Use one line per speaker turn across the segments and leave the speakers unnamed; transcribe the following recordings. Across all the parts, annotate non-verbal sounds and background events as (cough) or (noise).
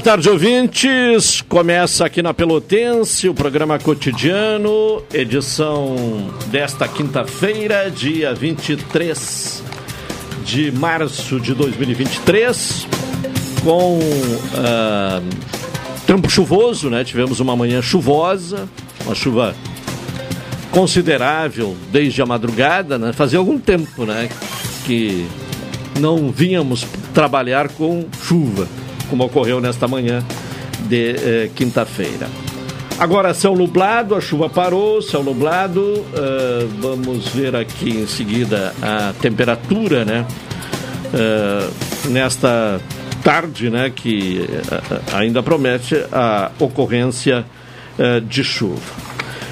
Boa tarde, ouvintes. Começa aqui na Pelotense o programa cotidiano, edição desta quinta-feira, dia 23 de março de 2023, com uh, tempo chuvoso, né? Tivemos uma manhã chuvosa, uma chuva considerável desde a madrugada, né? Fazia algum tempo, né? Que não vínhamos trabalhar com chuva como ocorreu nesta manhã de eh, quinta-feira. Agora, céu nublado, a chuva parou, céu nublado. Uh, vamos ver aqui em seguida a temperatura, né? Uh, nesta tarde, né? Que uh, ainda promete a ocorrência de chuva.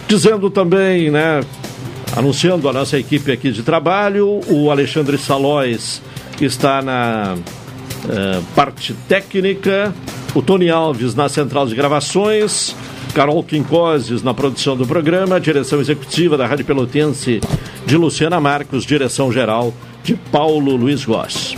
Dizendo também, né? Anunciando a nossa equipe aqui de trabalho, o Alexandre Salóis está na é, parte técnica, o Tony Alves na central de gravações, Carol Quincoses na produção do programa, direção executiva da Rádio Pelotense de Luciana Marcos, direção geral de Paulo Luiz Goss.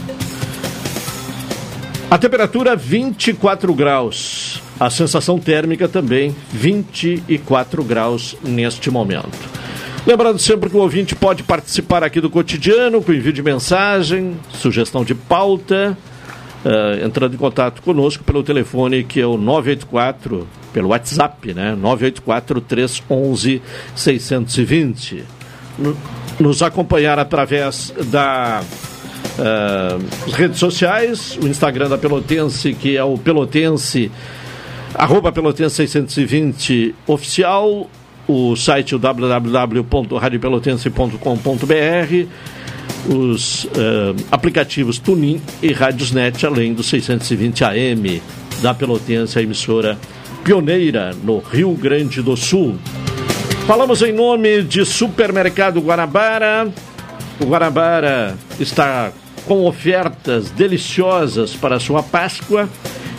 A temperatura 24 graus. A sensação térmica também 24 graus neste momento. Lembrando sempre que o ouvinte pode participar aqui do cotidiano com envio de mensagem, sugestão de pauta, uh, entrando em contato conosco pelo telefone que é o 984, pelo WhatsApp, né? 984 311 620. Nos acompanhar através da uh, redes sociais, o Instagram da Pelotense, que é o Pelotense, arroba Pelotense 620 oficial, o site www.radiopelotense.com.br os uh, aplicativos Tunin e Radiosnet, além do 620 AM da Pelotense, a emissora pioneira no Rio Grande do Sul. Falamos em nome de Supermercado Guanabara. O Guanabara está com ofertas deliciosas para a sua Páscoa.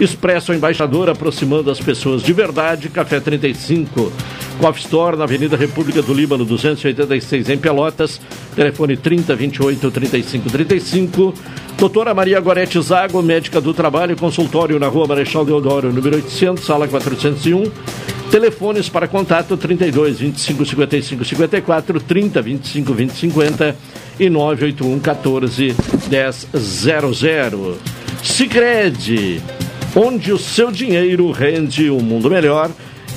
Expresso Embaixador aproximando as pessoas de verdade. Café 35 Coffee Store, na Avenida República do Líbano, 286, em Pelotas. Telefone 30 28 35 35. Doutora Maria Gorete Zago, médica do trabalho, consultório na Rua Marechal Deodoro, número 800, sala 401. Telefones para contato 32 25 55 54, 30 25 20 50 e 981 14 10 00. Sicredi, onde o seu dinheiro rende um mundo melhor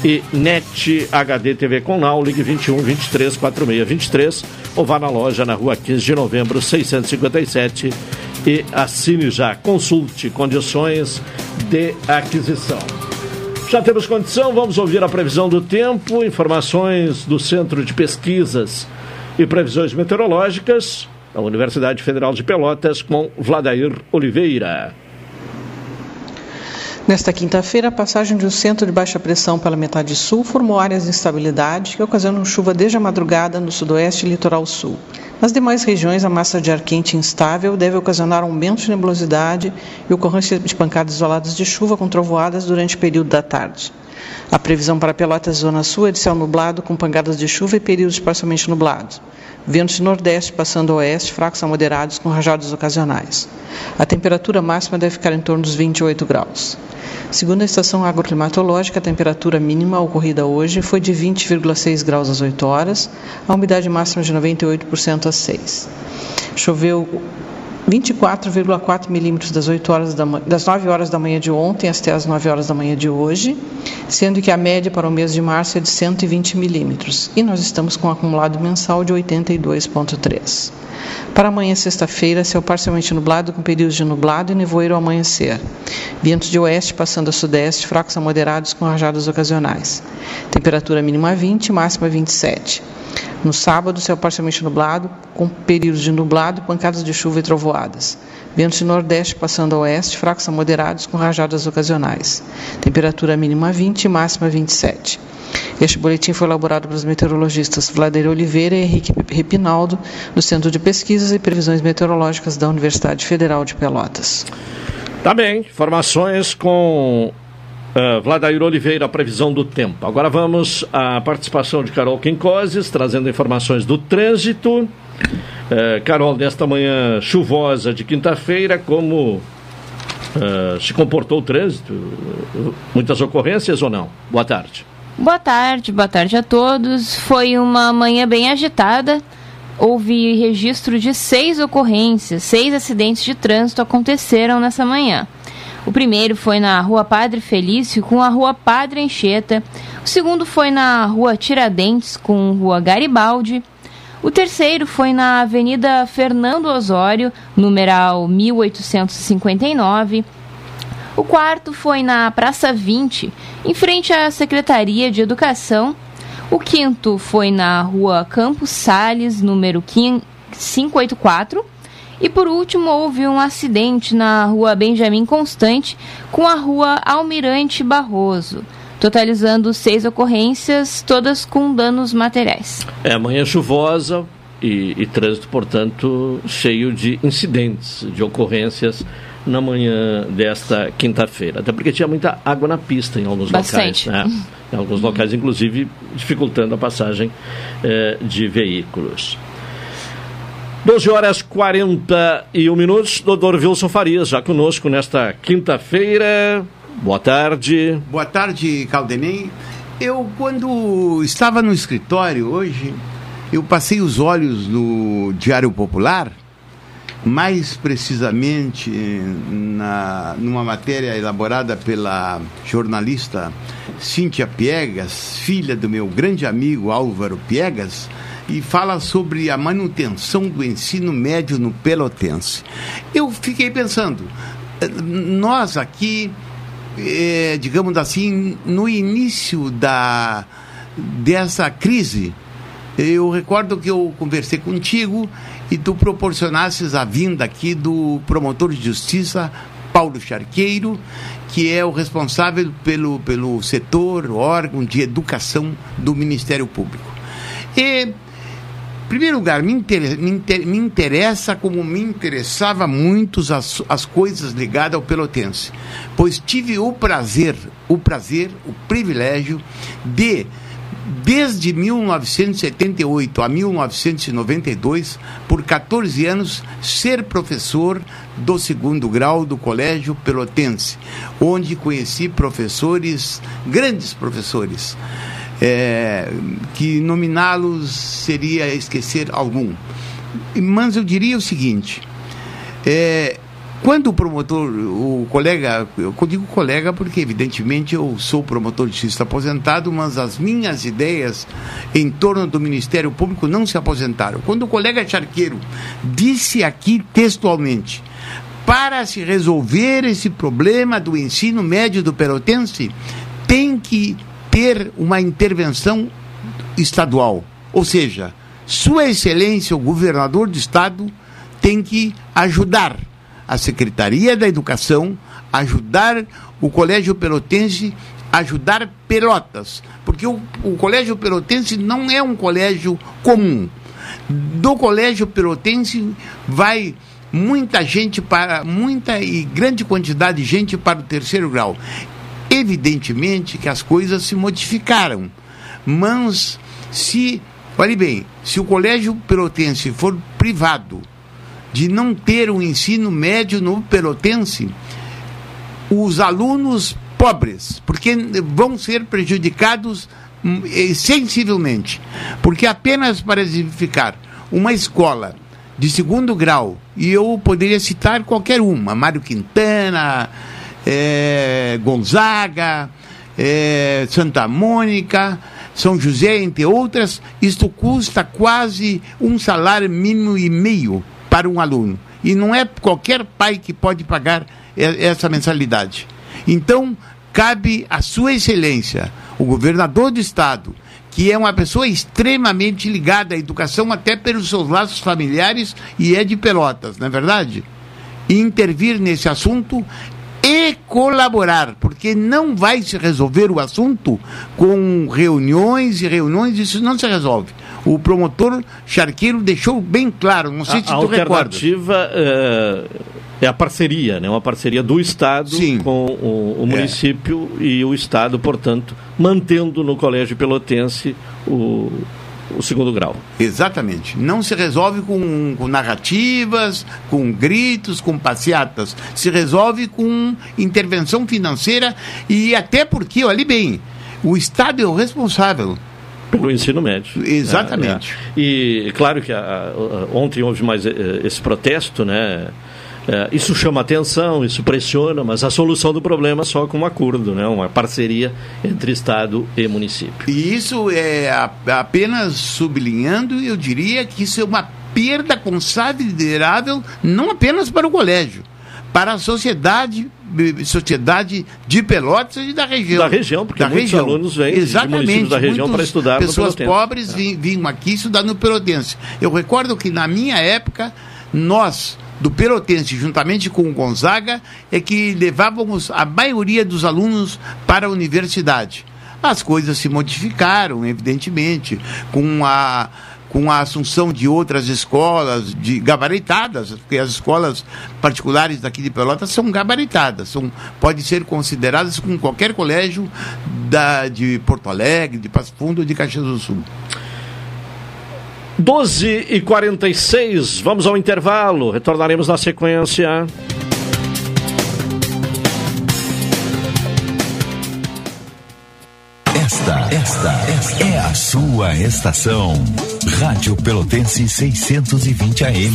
e NET HD TV com Now, ligue 21 23 46 23 ou vá na loja na rua 15 de novembro 657 e assine já. Consulte condições de aquisição. Já temos condição, vamos ouvir a previsão do tempo, informações do Centro de Pesquisas e Previsões Meteorológicas da Universidade Federal de Pelotas com Vladair Oliveira.
Nesta quinta-feira, a passagem de um centro de baixa pressão pela metade sul formou áreas de instabilidade que ocasionam chuva desde a madrugada no sudoeste e litoral sul. Nas demais regiões, a massa de ar quente instável deve ocasionar aumento de nebulosidade e ocorrência de pancadas isoladas de chuva com trovoadas durante o período da tarde. A previsão para Pelotas Zona Sul é de céu nublado, com pancadas de chuva e períodos parcialmente nublados. Ventos de nordeste passando a oeste, fracos a moderados, com rajadas ocasionais. A temperatura máxima deve ficar em torno dos 28 graus. Segundo a estação agroclimatológica, a temperatura mínima ocorrida hoje foi de 20,6 graus às 8 horas, a umidade máxima de 98% às 6. Choveu 24,4 milímetros das, 8 horas da, das 9 horas da manhã de ontem até as 9 horas da manhã de hoje, sendo que a média para o mês de março é de 120 milímetros e nós estamos com um acumulado mensal de 82,3. Para amanhã, sexta-feira, céu parcialmente nublado com períodos de nublado e nevoeiro ao amanhecer. Ventos de oeste passando a sudeste, fracos a moderados com rajadas ocasionais. Temperatura mínima 20, máxima 27. No sábado, céu parcialmente nublado, com períodos de nublado, pancadas de chuva e trovoadas. Ventos de nordeste passando a oeste, fracos a moderados, com rajadas ocasionais. Temperatura mínima 20 e máxima 27. Este boletim foi elaborado pelos meteorologistas Vladeira Oliveira e Henrique Repinaldo, do Centro de Pesquisas e Previsões Meteorológicas da Universidade Federal de Pelotas.
Tá bem, informações com Uh, Vladair Oliveira, a previsão do tempo. Agora vamos à participação de Carol Quincoses, trazendo informações do trânsito. Uh, Carol, nesta manhã chuvosa de quinta-feira, como uh, se comportou o trânsito? Muitas ocorrências ou não? Boa tarde.
Boa tarde, boa tarde a todos. Foi uma manhã bem agitada. Houve registro de seis ocorrências, seis acidentes de trânsito aconteceram nessa manhã. O primeiro foi na Rua Padre Felício com a Rua Padre Anchieta. O segundo foi na Rua Tiradentes com Rua Garibaldi. O terceiro foi na Avenida Fernando Osório, numeral 1859. O quarto foi na Praça 20, em frente à Secretaria de Educação. O quinto foi na Rua Campos Sales, número 584. E por último, houve um acidente na rua Benjamin Constante com a rua Almirante Barroso, totalizando seis ocorrências, todas com danos materiais.
É manhã chuvosa e, e trânsito, portanto, cheio de incidentes, de ocorrências na manhã desta quinta-feira. Até porque tinha muita água na pista em alguns
Bastante.
locais. Né? Em alguns locais, inclusive, dificultando a passagem eh, de veículos. 12 horas 41 minutos. Doutor Wilson Farias, já conosco nesta quinta-feira. Boa tarde.
Boa tarde, Caldenei. Eu, quando estava no escritório hoje, eu passei os olhos no Diário Popular, mais precisamente na, numa matéria elaborada pela jornalista Cíntia Piegas, filha do meu grande amigo Álvaro Piegas e fala sobre a manutenção do ensino médio no Pelotense. Eu fiquei pensando, nós aqui, é, digamos assim, no início da, dessa crise, eu recordo que eu conversei contigo e tu proporcionasses a vinda aqui do promotor de justiça Paulo Charqueiro, que é o responsável pelo, pelo setor, órgão de educação do Ministério Público. E primeiro lugar, me, inter, me, inter, me, interessa como me interessava muito as, as coisas ligadas ao Pelotense, pois tive o prazer, o prazer, o privilégio de desde 1978 a 1992, por 14 anos, ser professor do segundo grau do Colégio Pelotense, onde conheci professores, grandes professores é, que nominá-los seria esquecer algum. Mas eu diria o seguinte: é, quando o promotor, o colega, eu digo colega porque evidentemente eu sou promotor de justiça aposentado, mas as minhas ideias em torno do Ministério Público não se aposentaram. Quando o colega Charqueiro disse aqui textualmente, para se resolver esse problema do ensino médio do pelotense, tem que ter uma intervenção estadual. Ou seja, Sua Excelência, o governador do Estado, tem que ajudar a Secretaria da Educação, ajudar o Colégio Pelotense, ajudar Pelotas. Porque o, o Colégio Pelotense não é um colégio comum. Do Colégio Pelotense vai muita gente para muita e grande quantidade de gente para o terceiro grau. Evidentemente que as coisas se modificaram, mas se, olhe bem, se o colégio pelotense for privado de não ter um ensino médio no pelotense, os alunos pobres, porque vão ser prejudicados hum, sensivelmente, porque apenas para exemplificar, uma escola de segundo grau, e eu poderia citar qualquer uma, Mário Quintana, é, Gonzaga, é, Santa Mônica, São José, entre outras, isto custa quase um salário mínimo e meio para um aluno. E não é qualquer pai que pode pagar essa mensalidade. Então, cabe à Sua Excelência, o governador do Estado, que é uma pessoa extremamente ligada à educação, até pelos seus laços familiares, e é de Pelotas, não é verdade? Intervir nesse assunto e colaborar, porque não vai se resolver o assunto com reuniões e reuniões, isso não se resolve. O promotor Charqueiro deixou bem claro, não sei a, se tu
a alternativa é, é, a parceria, né? uma parceria do Estado Sim. com o, o é. município é. e o Estado, portanto, mantendo no Colégio Pelotense o o segundo grau.
Exatamente. Não se resolve com, com, narrativas, com gritos, com passeatas. Se resolve com intervenção financeira e até porque, olhe bem, o Estado é o responsável.
Pelo ensino médio.
Exatamente.
É, é. E claro que a, a, ontem houve mais eh, esse protesto, né? É, isso chama atenção, isso pressiona, mas a solução do problema é só com um acordo, né? uma parceria entre Estado e município.
E isso é apenas sublinhando, eu diria que isso é uma perda considerável, não apenas para o colégio, para a sociedade sociedade de Pelotas e da região.
Da região, porque da muitos região. alunos vêm Exatamente, da região para estudar
pessoas pobres é. vinham aqui estudar no Pelotense. Eu recordo que na minha época, nós do Pelotense, juntamente com o Gonzaga, é que levávamos a maioria dos alunos para a universidade. As coisas se modificaram, evidentemente, com a com a assunção de outras escolas de gabaritadas, porque as escolas particulares daqui de Pelotas são gabaritadas, são, podem ser consideradas com qualquer colégio da, de Porto Alegre, de Passo Fundo ou de Caxias do Sul.
12 e 46 vamos ao intervalo, retornaremos na sequência.
Esta, esta, esta é a sua estação. Rádio Pelotense 620 AM.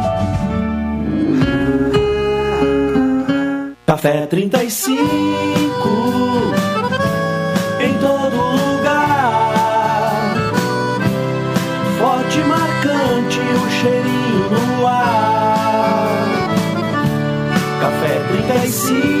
Café 35 em todo lugar. Forte e marcante o cheirinho no ar. Café 35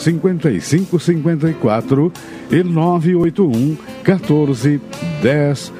5554 e 981 14 10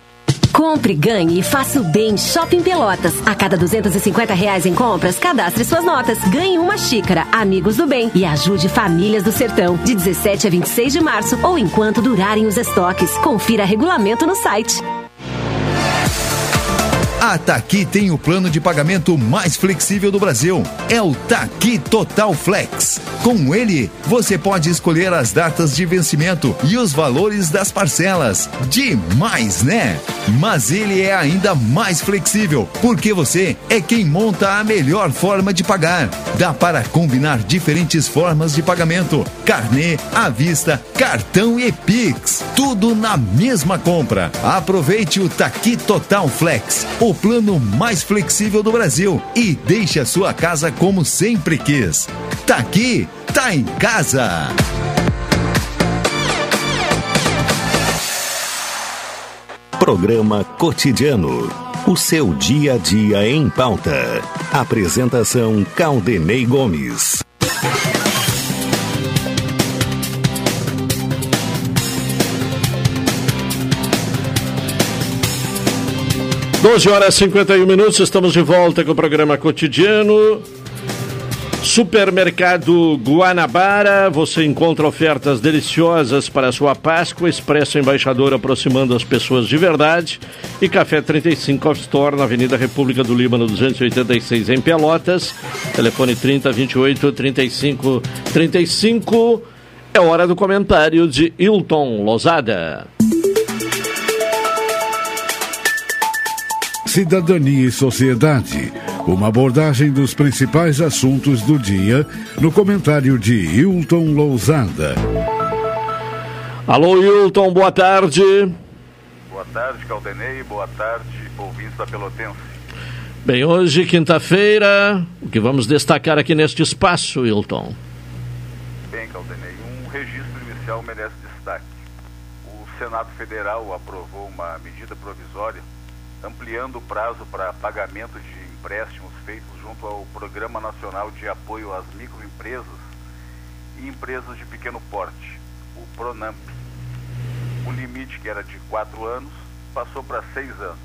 Compre, ganhe e faça o bem Shopping Pelotas. A cada 250 reais em compras, cadastre suas notas. Ganhe uma xícara, Amigos do Bem e ajude famílias do sertão. De 17 a 26 de março ou enquanto durarem os estoques. Confira regulamento no site.
A Taqui tem o plano de pagamento mais flexível do Brasil. É o Taqui Total Flex. Com ele, você pode escolher as datas de vencimento e os valores das parcelas. Demais, né? Mas ele é ainda mais flexível, porque você é quem monta a melhor forma de pagar. Dá para combinar diferentes formas de pagamento: carnê, à vista, cartão e Pix. Tudo na mesma compra. Aproveite o Taqui Total Flex. O o plano mais flexível do Brasil e deixe a sua casa como sempre quis. Tá aqui, tá em casa.
Programa Cotidiano. O seu dia a dia em pauta. Apresentação Caldenei Gomes.
12 horas e 51 minutos, estamos de volta com o programa cotidiano. Supermercado Guanabara, você encontra ofertas deliciosas para a sua Páscoa, Expresso Embaixador aproximando as pessoas de verdade e Café 35 Off Store na Avenida República do Líbano 286 em Pelotas. Telefone 30 28 35 35. É hora do comentário de Hilton Lozada.
Cidadania e Sociedade. Uma abordagem dos principais assuntos do dia no comentário de Hilton Lousada.
Alô, Hilton, boa tarde.
Boa tarde, Caldenei. Boa tarde, ouvintes da Pelotense.
Bem, hoje, quinta-feira, o que vamos destacar aqui neste espaço, Hilton?
Bem, Caldenei, um registro inicial merece destaque. O Senado Federal aprovou uma medida provisória ampliando o prazo para pagamento de empréstimos feitos junto ao Programa Nacional de Apoio às Microempresas e Empresas de Pequeno Porte, o PRONAMP. O limite, que era de quatro anos, passou para seis anos.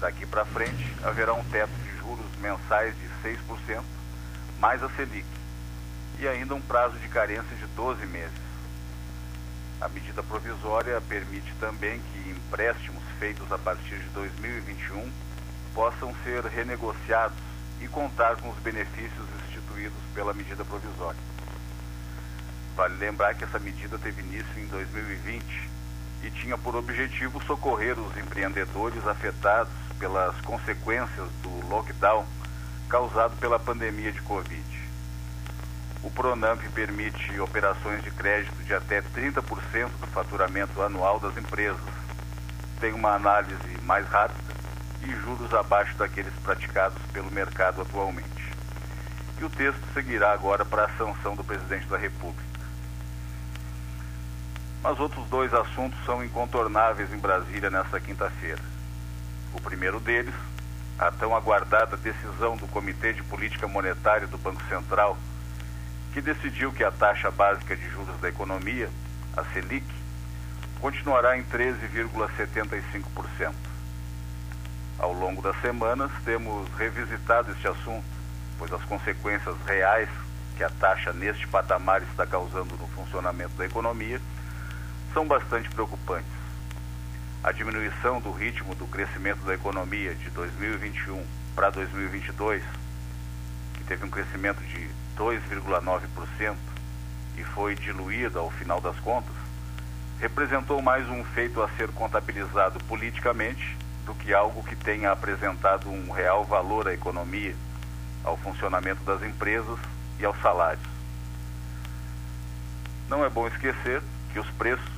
Daqui para frente, haverá um teto de juros mensais de 6%, mais a Selic, e ainda um prazo de carência de 12 meses. A medida provisória permite também que empréstimos feitos a partir de 2021 possam ser renegociados e contar com os benefícios instituídos pela medida provisória. Vale lembrar que essa medida teve início em 2020 e tinha por objetivo socorrer os empreendedores afetados pelas consequências do lockdown causado pela pandemia de Covid. O Pronamp permite operações de crédito de até 30% do faturamento anual das empresas. Tem uma análise mais rápida e juros abaixo daqueles praticados pelo mercado atualmente. E o texto seguirá agora para a sanção do presidente da República. Mas outros dois assuntos são incontornáveis em Brasília nesta quinta-feira. O primeiro deles, a tão aguardada decisão do Comitê de Política Monetária do Banco Central que decidiu que a taxa básica de juros da economia, a Selic, continuará em 13,75%. Ao longo das semanas, temos revisitado este assunto, pois as consequências reais que a taxa neste patamar está causando no funcionamento da economia são bastante preocupantes. A diminuição do ritmo do crescimento da economia de 2021 para 2022, que teve um crescimento de 2,9% e foi diluída ao final das contas, representou mais um feito a ser contabilizado politicamente do que algo que tenha apresentado um real valor à economia, ao funcionamento das empresas e aos salários. Não é bom esquecer que os preços,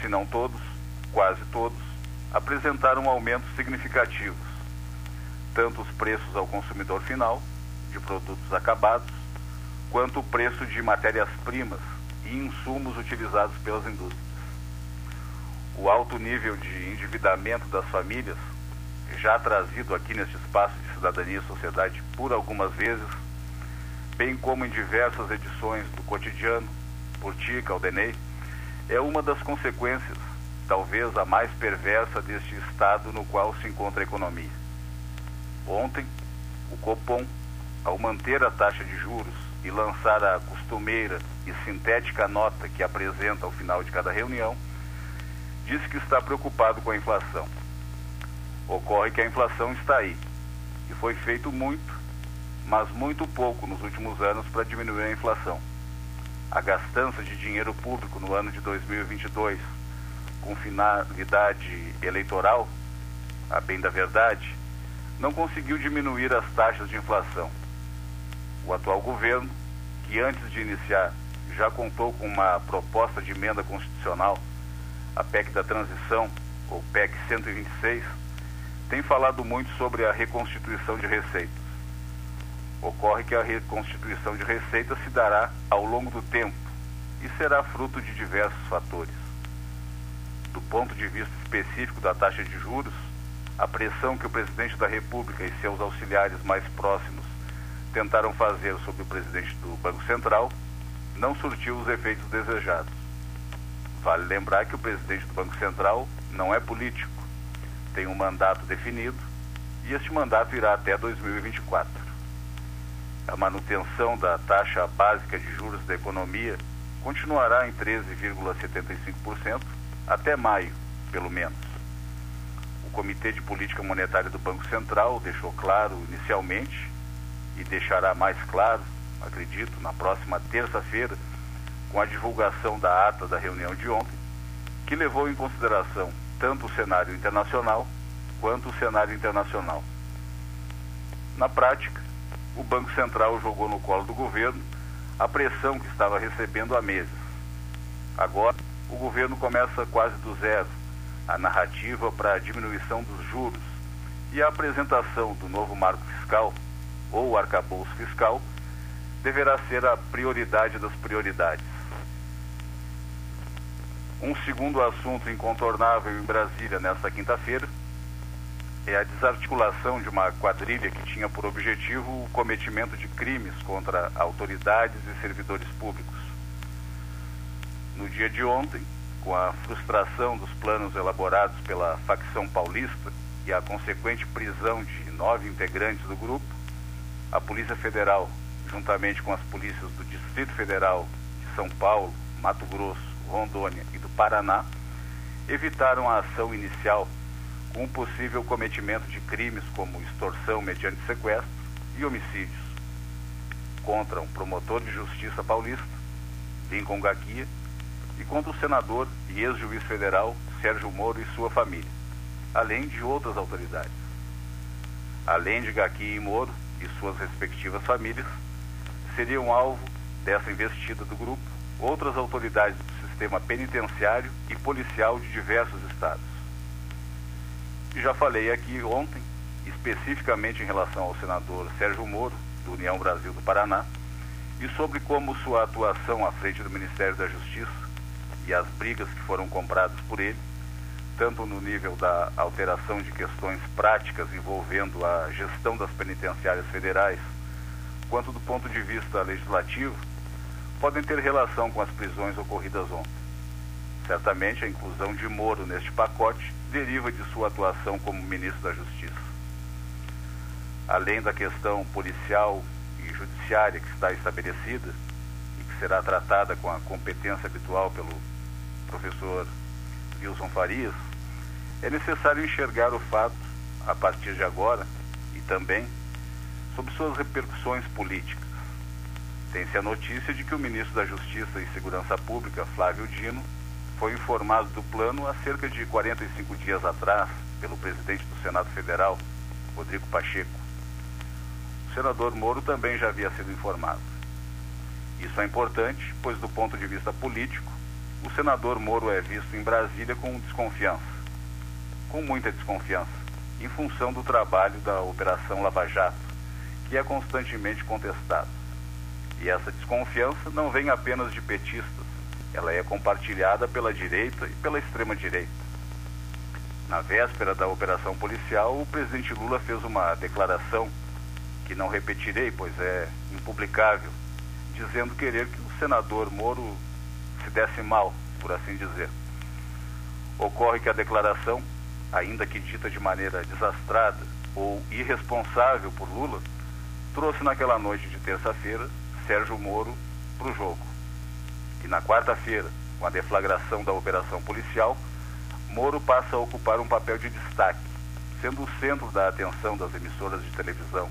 se não todos, quase todos, apresentaram aumentos significativos, tanto os preços ao consumidor final, de produtos acabados, quanto o preço de matérias-primas e insumos utilizados pelas indústrias. O alto nível de endividamento das famílias, já trazido aqui neste espaço de cidadania e sociedade por algumas vezes, bem como em diversas edições do cotidiano, por ti, Caldenei, é uma das consequências, talvez a mais perversa deste estado no qual se encontra a economia. Ontem, o Copom, ao manter a taxa de juros e lançar a costumeira e sintética nota que apresenta ao final de cada reunião, disse que está preocupado com a inflação. Ocorre que a inflação está aí e foi feito muito, mas muito pouco nos últimos anos para diminuir a inflação. A gastança de dinheiro público no ano de 2022, com finalidade eleitoral, a bem da verdade, não conseguiu diminuir as taxas de inflação. O atual governo, que antes de iniciar já contou com uma proposta de emenda constitucional, a PEC da transição, ou PEC 126, tem falado muito sobre a reconstituição de receitas. Ocorre que a reconstituição de receitas se dará ao longo do tempo e será fruto de diversos fatores. Do ponto de vista específico da taxa de juros, a pressão que o presidente da República e seus auxiliares mais próximos tentaram fazer sobre o presidente do Banco Central não surtiu os efeitos desejados. Vale lembrar que o presidente do Banco Central não é político, tem um mandato definido e este mandato irá até 2024. A manutenção da taxa básica de juros da economia continuará em 13,75% até maio, pelo menos. O Comitê de Política Monetária do Banco Central deixou claro inicialmente e deixará mais claro, acredito, na próxima terça-feira, com a divulgação da ata da reunião de ontem, que levou em consideração tanto o cenário internacional quanto o cenário internacional. Na prática, o Banco Central jogou no colo do governo a pressão que estava recebendo há meses. Agora, o governo começa quase do zero a narrativa para a diminuição dos juros e a apresentação do novo marco fiscal, ou arcabouço fiscal, deverá ser a prioridade das prioridades. Um segundo assunto incontornável em Brasília nesta quinta-feira é a desarticulação de uma quadrilha que tinha por objetivo o cometimento de crimes contra autoridades e servidores públicos. No dia de ontem, com a frustração dos planos elaborados pela facção paulista e a consequente prisão de nove integrantes do grupo, a Polícia Federal, juntamente com as polícias do Distrito Federal de São Paulo, Mato Grosso, Rondônia e do Paraná, evitaram a ação inicial com o possível cometimento de crimes como extorsão mediante sequestro e homicídios contra um promotor de justiça paulista, Lincoln Gaquia, e contra o senador e ex-juiz federal Sérgio Moro e sua família, além de outras autoridades. Além de Gaquia e Moro e suas respectivas famílias, seriam alvo dessa investida do grupo outras autoridades do sistema penitenciário e policial de diversos estados. E já falei aqui ontem, especificamente em relação ao senador Sérgio Moro, do União Brasil do Paraná, e sobre como sua atuação à frente do Ministério da Justiça e as brigas que foram compradas por ele, tanto no nível da alteração de questões práticas envolvendo a gestão das penitenciárias federais, quanto do ponto de vista legislativo, podem ter relação com as prisões ocorridas ontem. Certamente a inclusão de Moro neste pacote deriva de sua atuação como ministro da Justiça. Além da questão policial e judiciária que está estabelecida e que será tratada com a competência habitual pelo professor Wilson Farias, é necessário enxergar o fato, a partir de agora, e também sobre suas repercussões políticas. Tem-se a notícia de que o ministro da Justiça e Segurança Pública, Flávio Dino, foi informado do plano há cerca de 45 dias atrás pelo presidente do Senado Federal, Rodrigo Pacheco. O senador Moro também já havia sido informado. Isso é importante, pois, do ponto de vista político, o senador Moro é visto em Brasília com desconfiança, com muita desconfiança, em função do trabalho da Operação Lava Jato, que é constantemente contestado. E essa desconfiança não vem apenas de petistas, ela é compartilhada pela direita e pela extrema-direita. Na véspera da operação policial, o presidente Lula fez uma declaração que não repetirei, pois é impublicável, dizendo querer que o senador Moro se desse mal, por assim dizer. Ocorre que a declaração, ainda que dita de maneira desastrada ou irresponsável por Lula, trouxe naquela noite de terça-feira Sérgio Moro para o jogo. E na quarta-feira, com a deflagração da operação policial, Moro passa a ocupar um papel de destaque, sendo o centro da atenção das emissoras de televisão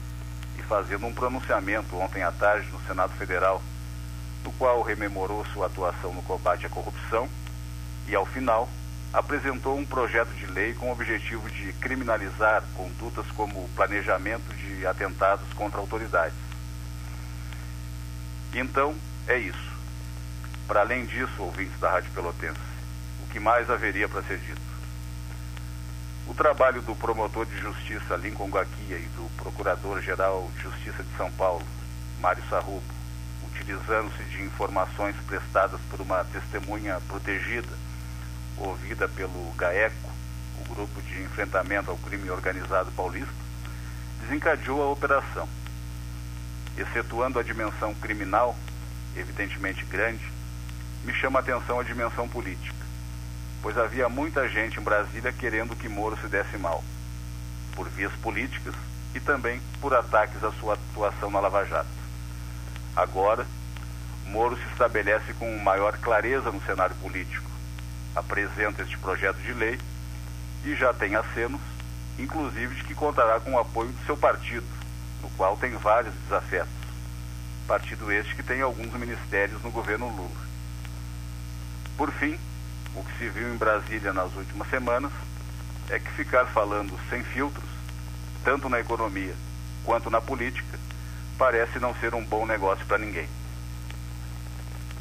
e fazendo um pronunciamento ontem à tarde no Senado Federal, no qual rememorou sua atuação no combate à corrupção e, ao final, apresentou um projeto de lei com o objetivo de criminalizar condutas como planejamento de atentados contra autoridades. Então, é isso. Para além disso, ouvintes da Rádio Pelotense, o que mais haveria para ser dito? O trabalho do promotor de justiça Lincoln Gaquia e do procurador-geral de justiça de São Paulo, Mário Sarrubo, utilizando-se de informações prestadas por uma testemunha protegida, ouvida pelo GAECO, o Grupo de Enfrentamento ao Crime Organizado Paulista, desencadeou a operação. Excetuando a dimensão criminal, evidentemente grande, me chama a atenção a dimensão política, pois havia muita gente em Brasília querendo que Moro se desse mal, por vias políticas e também por ataques à sua atuação na Lava Jato. Agora, Moro se estabelece com maior clareza no cenário político, apresenta este projeto de lei e já tem acenos, inclusive de que contará com o apoio do seu partido, no qual tem vários desafetos. Partido este que tem alguns ministérios no governo Lula. Por fim, o que se viu em Brasília nas últimas semanas é que ficar falando sem filtros, tanto na economia quanto na política, parece não ser um bom negócio para ninguém.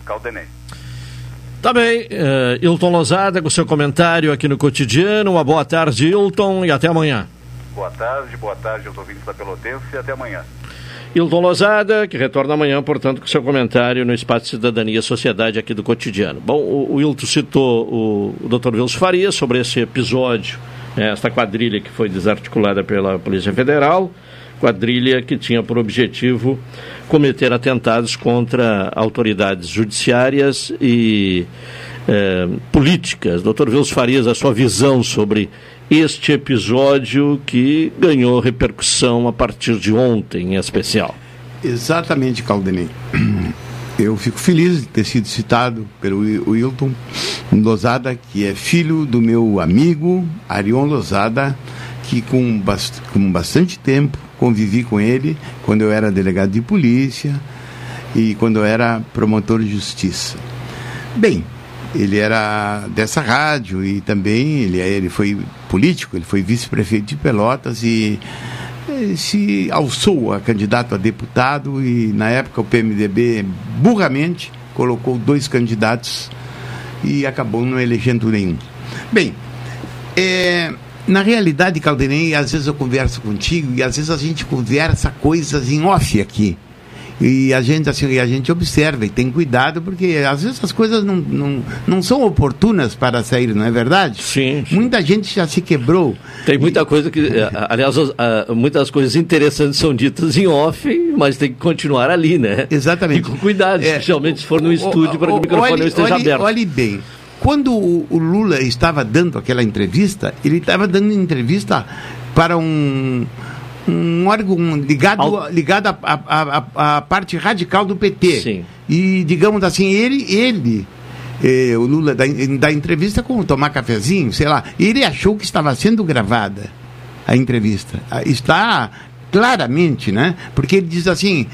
Caldenei.
Tá bem, uh, Hilton Lozada, com seu comentário aqui no cotidiano. Uma boa tarde, Hilton, e até amanhã.
Boa tarde, boa tarde aos ouvintes da Pelotense e até amanhã.
Hilton Lozada, que retorna amanhã, portanto, com seu comentário no Espaço Cidadania e Sociedade aqui do cotidiano. Bom, o, o Hilton citou o, o Dr. Wilson Faria sobre esse episódio, né, esta quadrilha que foi desarticulada pela Polícia Federal, quadrilha que tinha por objetivo cometer atentados contra autoridades judiciárias e eh, políticas. Dr. Wilson Farias, a sua visão sobre este episódio que ganhou repercussão a partir de ontem, em especial.
Exatamente, Caldenei. (clears throat) Eu fico feliz de ter sido citado pelo Wilton Lozada, que é filho do meu amigo Arion Lozada, que com bastante tempo convivi com ele quando eu era delegado de polícia e quando eu era promotor de justiça. Bem, ele era dessa rádio e também ele, ele foi político, ele foi vice-prefeito de Pelotas e se alçou a candidato a deputado e na época o PMDB burramente colocou dois candidatos e acabou não elegendo nenhum. Bem, é, na realidade, Caldenei, às vezes eu converso contigo e às vezes a gente conversa coisas em off aqui. E a gente assim, a gente observa e tem cuidado, porque às vezes as coisas não, não, não são oportunas para sair, não é verdade?
Sim. sim.
Muita gente já se quebrou.
Tem muita e... coisa que, eh, aliás, muitas coisas interessantes são ditas em off, mas tem que continuar ali, né?
Exatamente.
E com cuidado, é, especialmente se for no estúdio, para que o microfone olhe, esteja
olhe,
aberto.
Olhe bem, quando o, o Lula estava dando aquela entrevista, ele estava dando entrevista para um, um órgão ligado, ligado à a, a, a, a, parte radical do PT.
Sim.
E, digamos assim, ele, ele eh, o Lula, da, da entrevista com tomar cafezinho, sei lá, ele achou que estava sendo gravada a entrevista. Ah, Está claramente, né? Porque ele diz assim.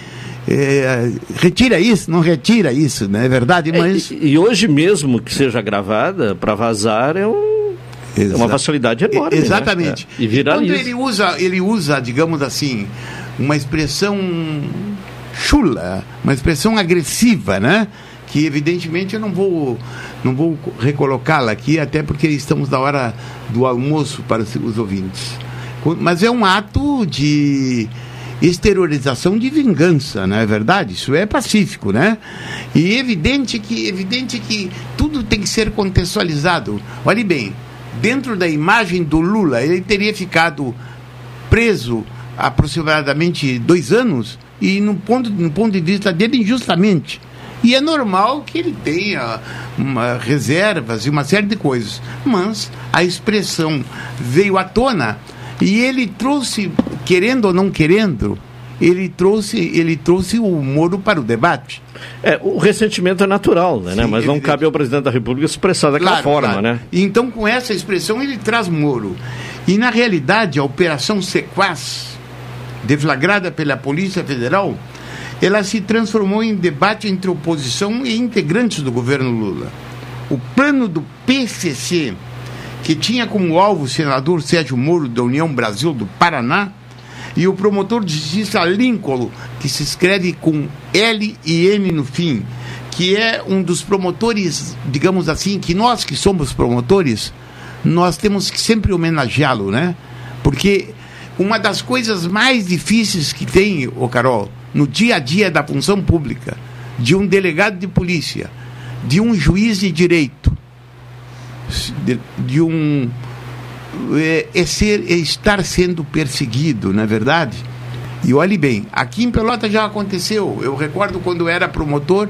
É, retira isso, não retira isso, não é verdade? Mas...
É, e, e, hoje mesmo que seja gravada, para vazar é, um, é uma facilidade enorme.
Exatamente.
Né? É. E viraliza.
Quando ele usa, ele usa, digamos assim, uma expressão chula, uma expressão agressiva, né? Que evidentemente eu não vou, não vou recolocá-la aqui, até porque estamos na hora do almoço para os ouvintes. Mas é um ato de exteriorização de vingança, não é verdade? Isso é pacífico, né? E evidente que, evidente que tudo tem que ser contextualizado. Olhe bem, dentro da imagem do Lula, ele teria ficado preso aproximadamente dois anos e no ponto, no ponto de vista dele injustamente. E é normal que ele tenha uma, reservas e uma série de coisas. Mas a expressão veio à tona e ele trouxe, querendo ou não querendo, ele trouxe, ele trouxe o Moro para o debate.
É, o ressentimento é natural, né? Sim, Mas não cabe ao presidente da República expressar daquela claro, forma, claro. né?
Então, com essa expressão, ele traz Moro. E, na realidade, a Operação Sequaz, deflagrada pela Polícia Federal, ela se transformou em debate entre oposição e integrantes do governo Lula. O plano do PCC que tinha como alvo o senador Sérgio Moro, da União Brasil do Paraná, e o promotor de justiça Lincoln, que se escreve com L e N no fim, que é um dos promotores, digamos assim, que nós que somos promotores, nós temos que sempre homenageá-lo, né? Porque uma das coisas mais difíceis que tem, o Carol, no dia a dia da função pública, de um delegado de polícia, de um juiz de direito, de, de um é, é, ser, é estar sendo perseguido, não é verdade? E olhe bem, aqui em Pelota já aconteceu. Eu recordo quando era promotor,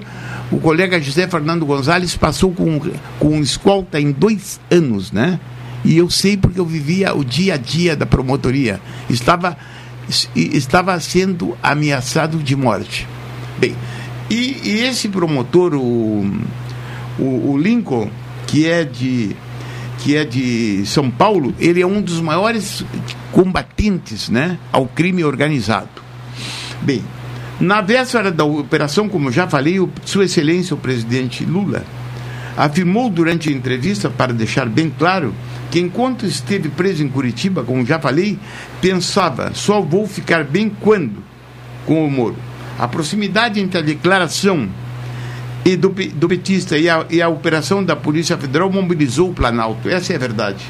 o colega José Fernando Gonzalez passou com, com escolta em dois anos, né? E eu sei porque eu vivia o dia a dia da promotoria. Estava, estava sendo ameaçado de morte. Bem, e, e esse promotor, o, o, o Lincoln, que é de que é de São Paulo, ele é um dos maiores combatentes né, ao crime organizado. Bem, na véspera da operação, como já falei, o, Sua Excelência o presidente Lula afirmou durante a entrevista, para deixar bem claro, que enquanto esteve preso em Curitiba, como já falei, pensava, só vou ficar bem quando? Com o Moro. A proximidade entre a declaração e do, do petista e a, e a operação da Polícia Federal mobilizou o Planalto. Essa é a verdade.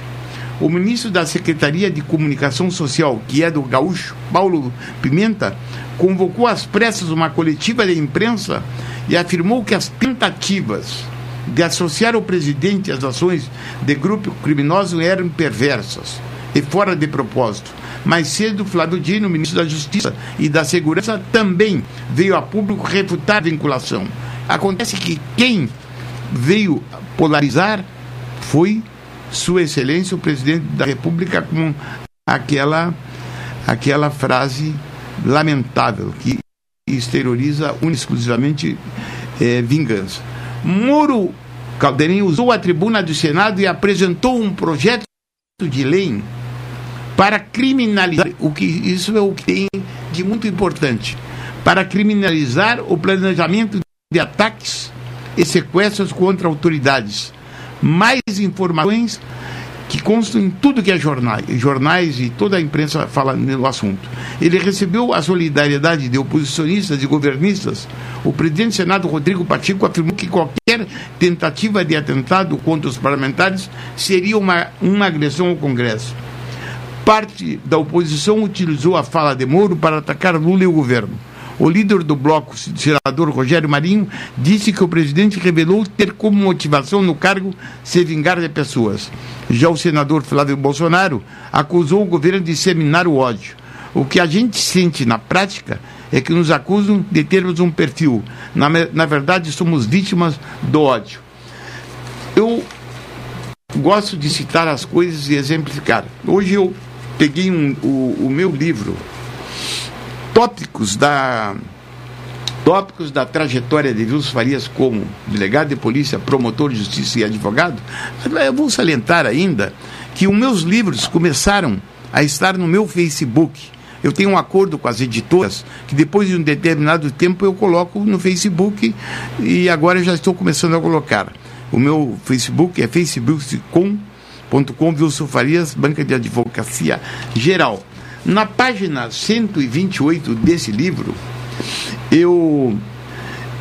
O ministro da Secretaria de Comunicação Social, que é do gaúcho, Paulo Pimenta, convocou às pressas uma coletiva de imprensa e afirmou que as tentativas de associar o presidente às ações de grupo criminoso eram perversas e fora de propósito. Mais cedo, Flávio Dino, ministro da Justiça e da Segurança, também veio a público refutar a vinculação. Acontece que quem veio polarizar foi Sua Excelência, o presidente da República, com aquela, aquela frase lamentável que exterioriza exclusivamente é, vingança. Moro Caldeirinho usou a tribuna do Senado e apresentou um projeto de lei para criminalizar o que isso é o que tem de muito importante para criminalizar o planejamento de ataques e sequestros contra autoridades. Mais informações que constam em tudo que é jornais, jornais e toda a imprensa fala no assunto. Ele recebeu a solidariedade de oposicionistas e governistas. O presidente do Senado, Rodrigo Pacheco, afirmou que qualquer tentativa de atentado contra os parlamentares seria uma, uma agressão ao Congresso. Parte da oposição utilizou a fala de Moro para atacar Lula e o governo. O líder do bloco, o senador Rogério Marinho, disse que o presidente revelou ter como motivação no cargo se vingar de pessoas. Já o senador Flávio Bolsonaro acusou o governo de disseminar o ódio. O que a gente sente na prática é que nos acusam de termos um perfil. Na, na verdade, somos vítimas do ódio. Eu gosto de citar as coisas e exemplificar. Hoje eu peguei um, o, o meu livro, Tópicos da tópicos da trajetória de Vilso Farias como delegado de polícia, promotor de justiça e advogado, eu vou salientar ainda que os meus livros começaram a estar no meu Facebook. Eu tenho um acordo com as editoras que depois de um determinado tempo eu coloco no Facebook e agora já estou começando a colocar. O meu Facebook é facebook.com Wilson Farias, Banca de Advocacia Geral. Na página 128 desse livro, eu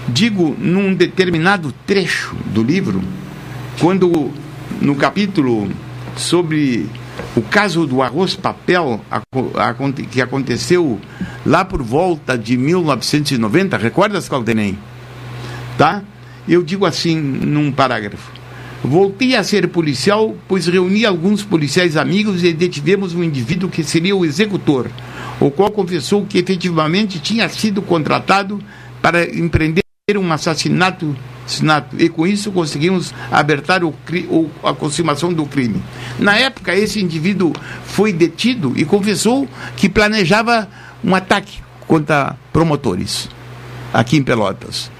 digo num determinado trecho do livro, quando no capítulo sobre o caso do arroz papel que aconteceu lá por volta de 1990, recordas, Caldenem? Tá? Eu digo assim num parágrafo. Voltei a ser policial, pois reuni alguns policiais amigos e detivemos um indivíduo que seria o executor o qual confessou que efetivamente tinha sido contratado para empreender um assassinato, e com isso conseguimos abertar o, o, a consumação do crime. Na época, esse indivíduo foi detido e confessou que planejava um ataque contra promotores aqui em Pelotas.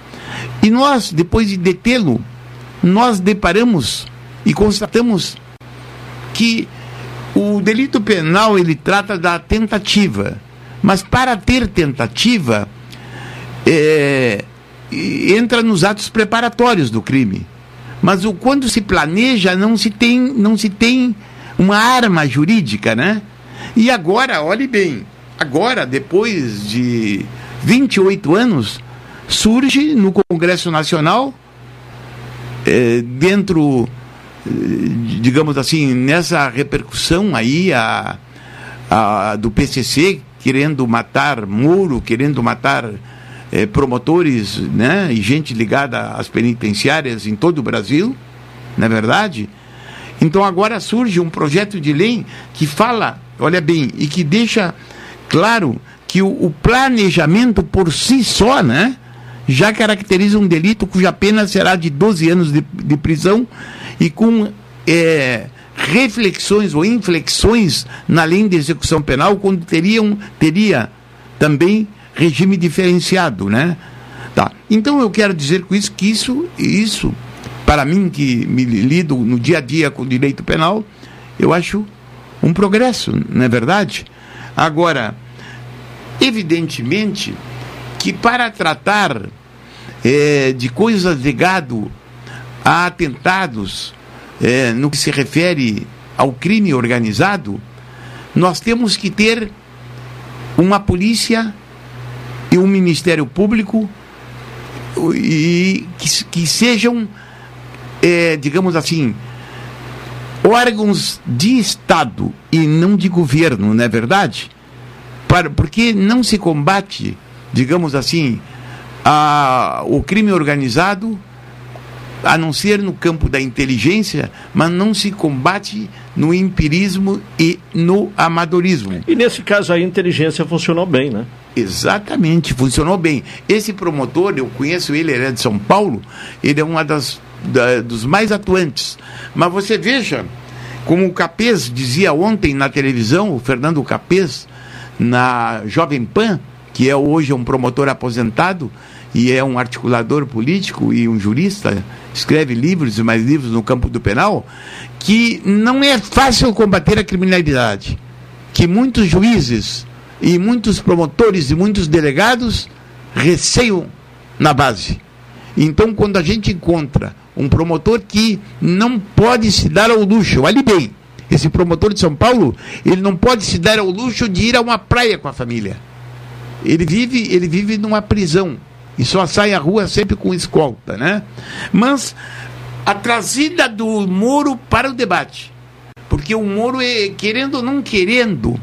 E nós, depois de detê-lo, nós deparamos e constatamos que o delito penal ele trata da tentativa, mas para ter tentativa é, entra nos atos preparatórios do crime. Mas o, quando se planeja não se tem não se tem uma arma jurídica, né? E agora, olhe bem, agora depois de 28 anos surge no Congresso Nacional é, dentro digamos assim, nessa repercussão aí a, a, do PCC querendo matar Muro, querendo matar eh, promotores né, e gente ligada às penitenciárias em todo o Brasil, não é verdade? Então agora surge um projeto de lei que fala, olha bem, e que deixa claro que o, o planejamento por si só, né? Já caracteriza um delito cuja pena será de 12 anos de, de prisão e com é, reflexões ou inflexões na lei de execução penal quando teriam, teria também regime diferenciado, né? Tá. Então eu quero dizer com isso que isso, isso para mim que me lido no dia a dia com o direito penal, eu acho um progresso, não é verdade? Agora, evidentemente que para tratar é, de coisas ligado a atentados, é, no que se refere ao crime organizado, nós temos que ter uma polícia e um Ministério Público e que, que sejam, é, digamos assim, órgãos de Estado e não de governo, não é verdade? Para, porque não se combate, digamos assim, a, o crime organizado a não ser no campo da inteligência, mas não se combate no empirismo e no amadorismo.
E nesse caso a inteligência funcionou bem, né?
Exatamente, funcionou bem. Esse promotor, eu conheço ele, ele é de São Paulo, ele é um da, dos mais atuantes. Mas você veja, como o Capês dizia ontem na televisão, o Fernando Capês, na Jovem Pan, que é hoje um promotor aposentado, e é um articulador político e um jurista, escreve livros e mais livros no campo do penal, que não é fácil combater a criminalidade, que muitos juízes e muitos promotores e muitos delegados receiam na base. Então, quando a gente encontra um promotor que não pode se dar ao luxo, olhe bem, esse promotor de São Paulo, ele não pode se dar ao luxo de ir a uma praia com a família. Ele vive, ele vive numa prisão e só sai à rua sempre com escolta, né? Mas a trazida do Moro para o debate, porque o Moro, é, querendo ou não querendo,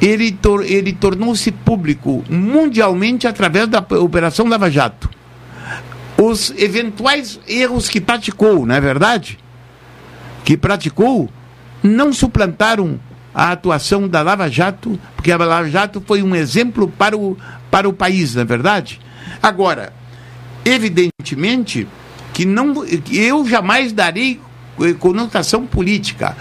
ele, tor ele tornou-se público mundialmente através da Operação Lava Jato. Os eventuais erros que praticou, não é verdade? Que praticou, não suplantaram a atuação da Lava Jato, porque a Lava Jato foi um exemplo para o, para o país, não é verdade? Agora, evidentemente que não, eu jamais darei conotação política.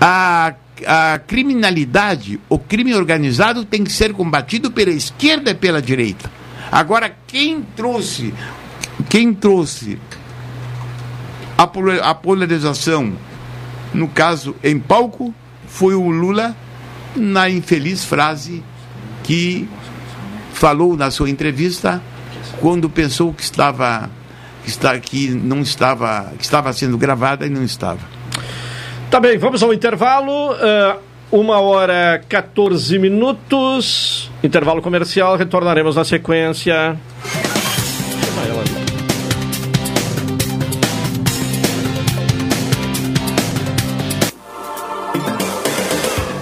A, a criminalidade, o crime organizado tem que ser combatido pela esquerda e pela direita. Agora, quem trouxe, quem trouxe a polarização, no caso em palco, foi o Lula na infeliz frase que falou na sua entrevista quando pensou que estava que, está, que não estava que estava sendo gravada e não estava.
Tá bem, vamos ao intervalo. ah, uma hora 14 minutos. Intervalo comercial. Retornaremos na sequência.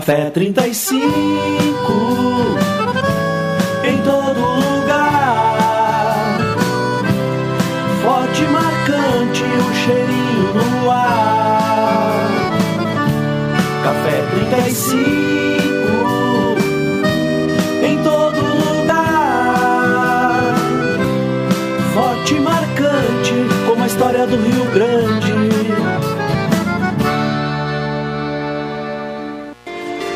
Café 35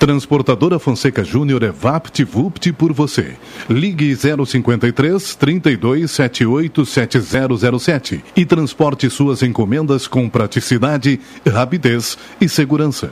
Transportadora Fonseca Júnior é VaptVupt por você. Ligue 053 3278 7007 e transporte suas encomendas com praticidade, rapidez e segurança.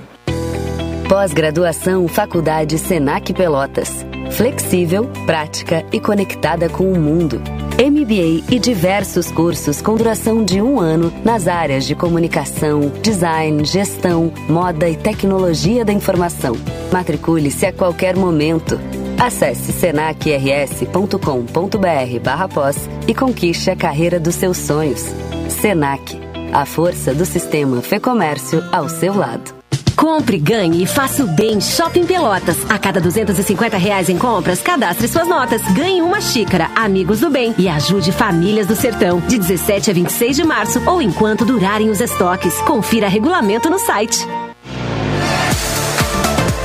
Pós-graduação Faculdade Senac Pelotas. Flexível, prática e conectada com o mundo. MBA e diversos cursos com duração de um ano nas áreas de comunicação, design, gestão, moda e tecnologia da informação. Matricule-se a qualquer momento. Acesse senacrs.com.br barra pós e conquiste a carreira dos seus sonhos. Senac, a força do sistema Fê Comércio ao seu lado.
Compre, ganhe e faça o bem Shopping Pelotas. A cada 250 reais em compras, cadastre suas notas. Ganhe uma xícara, Amigos do Bem e ajude famílias do sertão. De 17 a 26 de março ou enquanto durarem os estoques. Confira regulamento no site.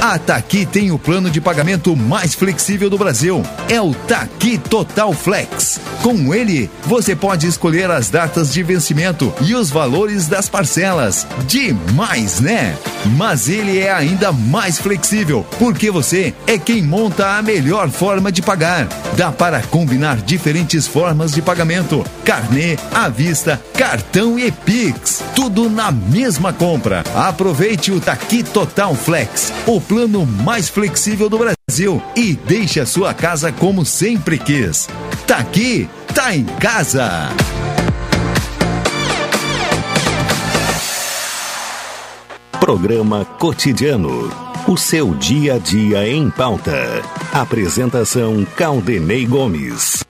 A Taqui tem o plano de pagamento mais flexível do Brasil. É o Taqui Total Flex. Com ele, você pode escolher as datas de vencimento e os valores das parcelas. Demais, né? Mas ele é ainda mais flexível, porque você é quem monta a melhor forma de pagar. Dá para combinar diferentes formas de pagamento: carnê, à vista, cartão e Pix. Tudo na mesma compra. Aproveite o Taqui Total Flex, o plano mais flexível do Brasil e deixe a sua casa como sempre quis. Tá aqui, tá em casa.
Programa Cotidiano. O seu dia a dia em pauta. Apresentação Caldenei Gomes.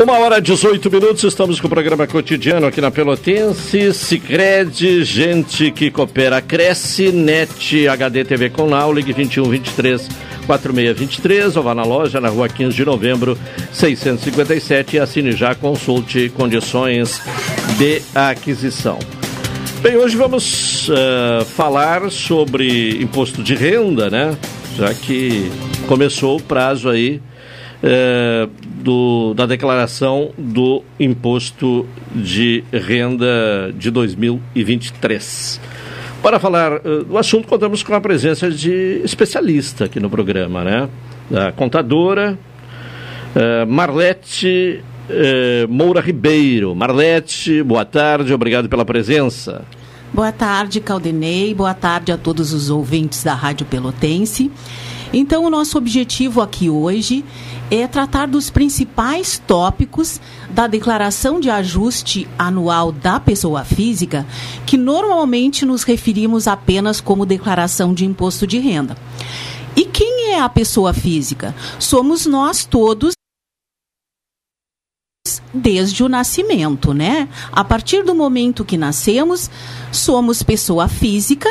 Uma hora e 18 minutos, estamos com o programa cotidiano aqui na Pelotense. Sicredi, gente que coopera, cresce. NET HD TV com Now, ligue 21 23 4623 ou vá na loja na rua 15 de novembro 657 e assine já, consulte condições de aquisição. Bem, hoje vamos eh, falar sobre imposto de renda, né? Já que começou o prazo aí eh, do, da declaração do imposto de renda de 2023. Para falar eh, do assunto, contamos com a presença de especialista aqui no programa, né? Da contadora eh, Marlete eh, Moura Ribeiro. Marlete, boa tarde, obrigado pela presença.
Boa tarde, Caldenei. Boa tarde a todos os ouvintes da Rádio Pelotense. Então, o nosso objetivo aqui hoje é tratar dos principais tópicos da declaração de ajuste anual da pessoa física, que normalmente nos referimos apenas como declaração de imposto de renda. E quem é a pessoa física? Somos nós todos desde o nascimento, né? A partir do momento que nascemos, somos pessoa física.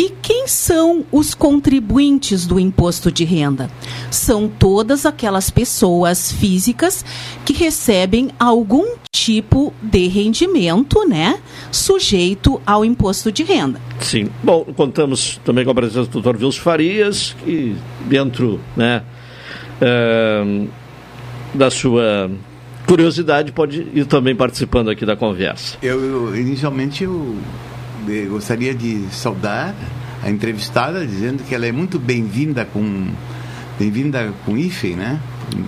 E quem são os contribuintes do imposto de renda? São todas aquelas pessoas físicas que recebem algum tipo de rendimento, né? Sujeito ao imposto de renda.
Sim. Bom, contamos também com a presença do Dr. Wilson Farias, que dentro, né, eh, da sua curiosidade pode ir também participando aqui da conversa.
Eu, eu inicialmente eu gostaria de saudar a entrevistada dizendo que ela é muito bem-vinda com bem-vinda com hífen, né?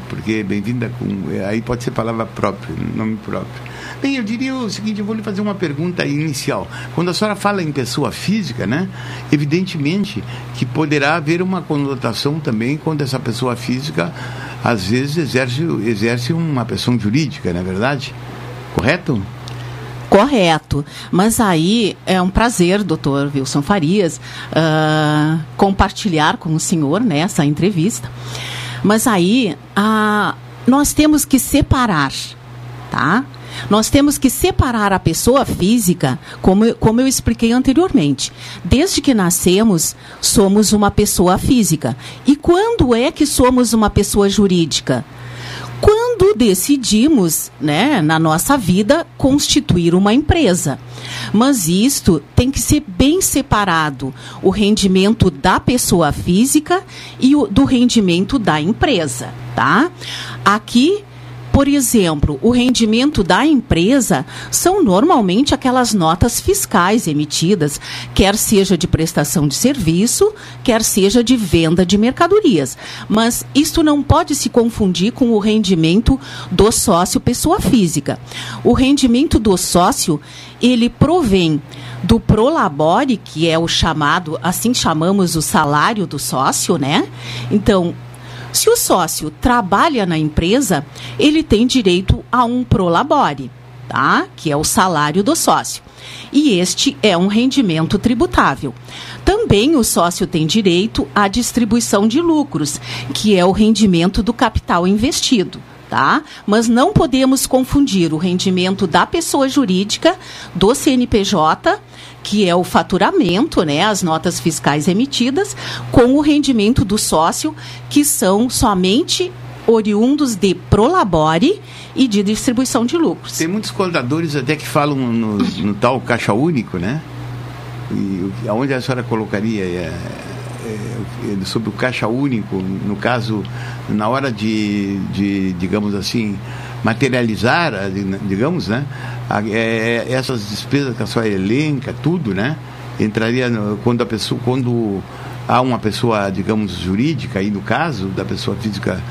Porque bem-vinda com aí pode ser palavra própria, nome próprio. Bem, eu diria o seguinte, eu vou lhe fazer uma pergunta inicial. Quando a senhora fala em pessoa física, né? Evidentemente que poderá haver uma conotação também quando essa pessoa física às vezes exerce, exerce uma pessoa jurídica, não é verdade? Correto?
Correto. Mas aí é um prazer, doutor Wilson Farias, uh, compartilhar com o senhor nessa né, entrevista. Mas aí uh, nós temos que separar, tá? Nós temos que separar a pessoa física, como, como eu expliquei anteriormente. Desde que nascemos, somos uma pessoa física. E quando é que somos uma pessoa jurídica? Quando decidimos, né, na nossa vida, constituir uma empresa. Mas isto tem que ser bem separado, o rendimento da pessoa física e o do rendimento da empresa, tá? Aqui por exemplo, o rendimento da empresa são normalmente aquelas notas fiscais emitidas, quer seja de prestação de serviço, quer seja de venda de mercadorias. Mas isto não pode se confundir com o rendimento do sócio pessoa física. O rendimento do sócio, ele provém do prolabore, que é o chamado, assim chamamos o salário do sócio, né? Então, se o sócio trabalha na empresa, ele tem direito a um prolabore, tá? que é o salário do sócio. E este é um rendimento tributável. Também o sócio tem direito à distribuição de lucros, que é o rendimento do capital investido. Tá? Mas não podemos confundir o rendimento da pessoa jurídica, do CNPJ que é o faturamento, né, as notas fiscais emitidas, com o rendimento do sócio, que são somente oriundos de prolabore e de distribuição de lucros.
Tem muitos contadores até que falam no, no (laughs) tal caixa único, né? E aonde a senhora colocaria é, é, é, sobre o caixa único, no caso, na hora de, de digamos assim, materializar, digamos, né? É, essas despesas que a senhora elenca, tudo, né? Entraria no, quando a pessoa, quando há uma pessoa, digamos, jurídica, aí no caso da pessoa física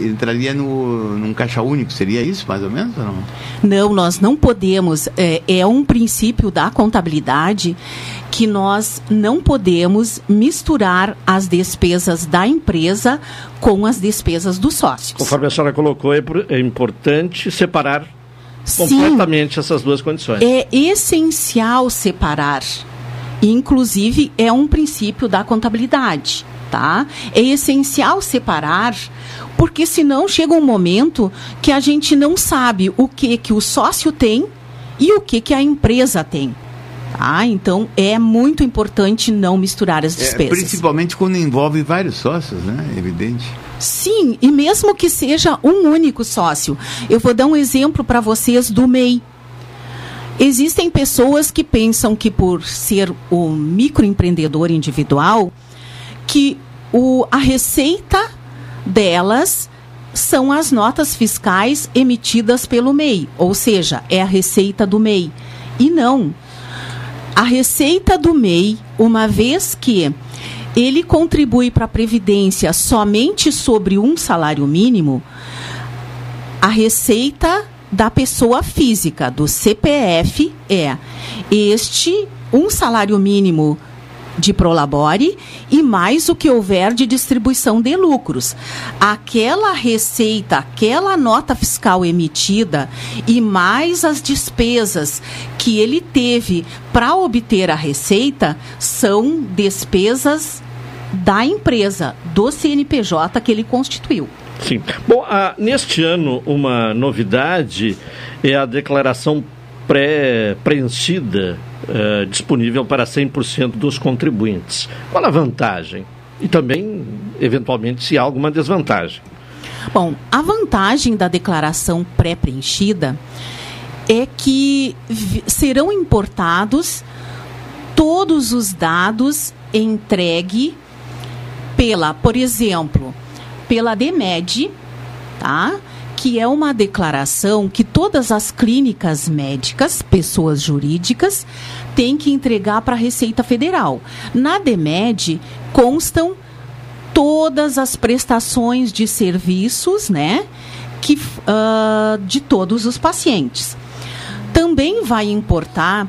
entraria no, num caixa único, seria isso mais ou menos ou não?
Não, nós não podemos, é, é um princípio da contabilidade que nós não podemos misturar as despesas da empresa com as despesas dos sócios.
Conforme a senhora colocou, é, é importante separar completamente Sim, essas duas condições.
É essencial separar. Inclusive, é um princípio da contabilidade. Tá? É essencial separar, porque senão chega um momento que a gente não sabe o que, que o sócio tem e o que, que a empresa tem. Tá? Então é muito importante não misturar as é, despesas.
É, principalmente quando envolve vários sócios, né? Evidente.
Sim, e mesmo que seja um único sócio. Eu vou dar um exemplo para vocês do MEI. Existem pessoas que pensam que por ser o microempreendedor individual, que o, a receita delas são as notas fiscais emitidas pelo MEI, ou seja, é a receita do MEI. E não. A receita do MEI, uma vez que ele contribui para a Previdência somente sobre um salário mínimo, a receita da pessoa física, do CPF, é este um salário mínimo de prolabore e mais o que houver de distribuição de lucros. Aquela receita, aquela nota fiscal emitida e mais as despesas que ele teve para obter a receita são despesas da empresa, do CNPJ que ele constituiu.
Sim. Bom, ah, neste ano, uma novidade é a declaração pré-preenchida eh, disponível para 100% dos contribuintes. Qual a vantagem? E também, eventualmente, se há alguma desvantagem.
Bom, a vantagem da declaração pré-preenchida é que serão importados todos os dados entregue pela, por exemplo, pela DEMED, tá? Que é uma declaração que todas as clínicas médicas, pessoas jurídicas, têm que entregar para a Receita Federal. Na DEMED constam todas as prestações de serviços, né, que, uh, de todos os pacientes. Também vai importar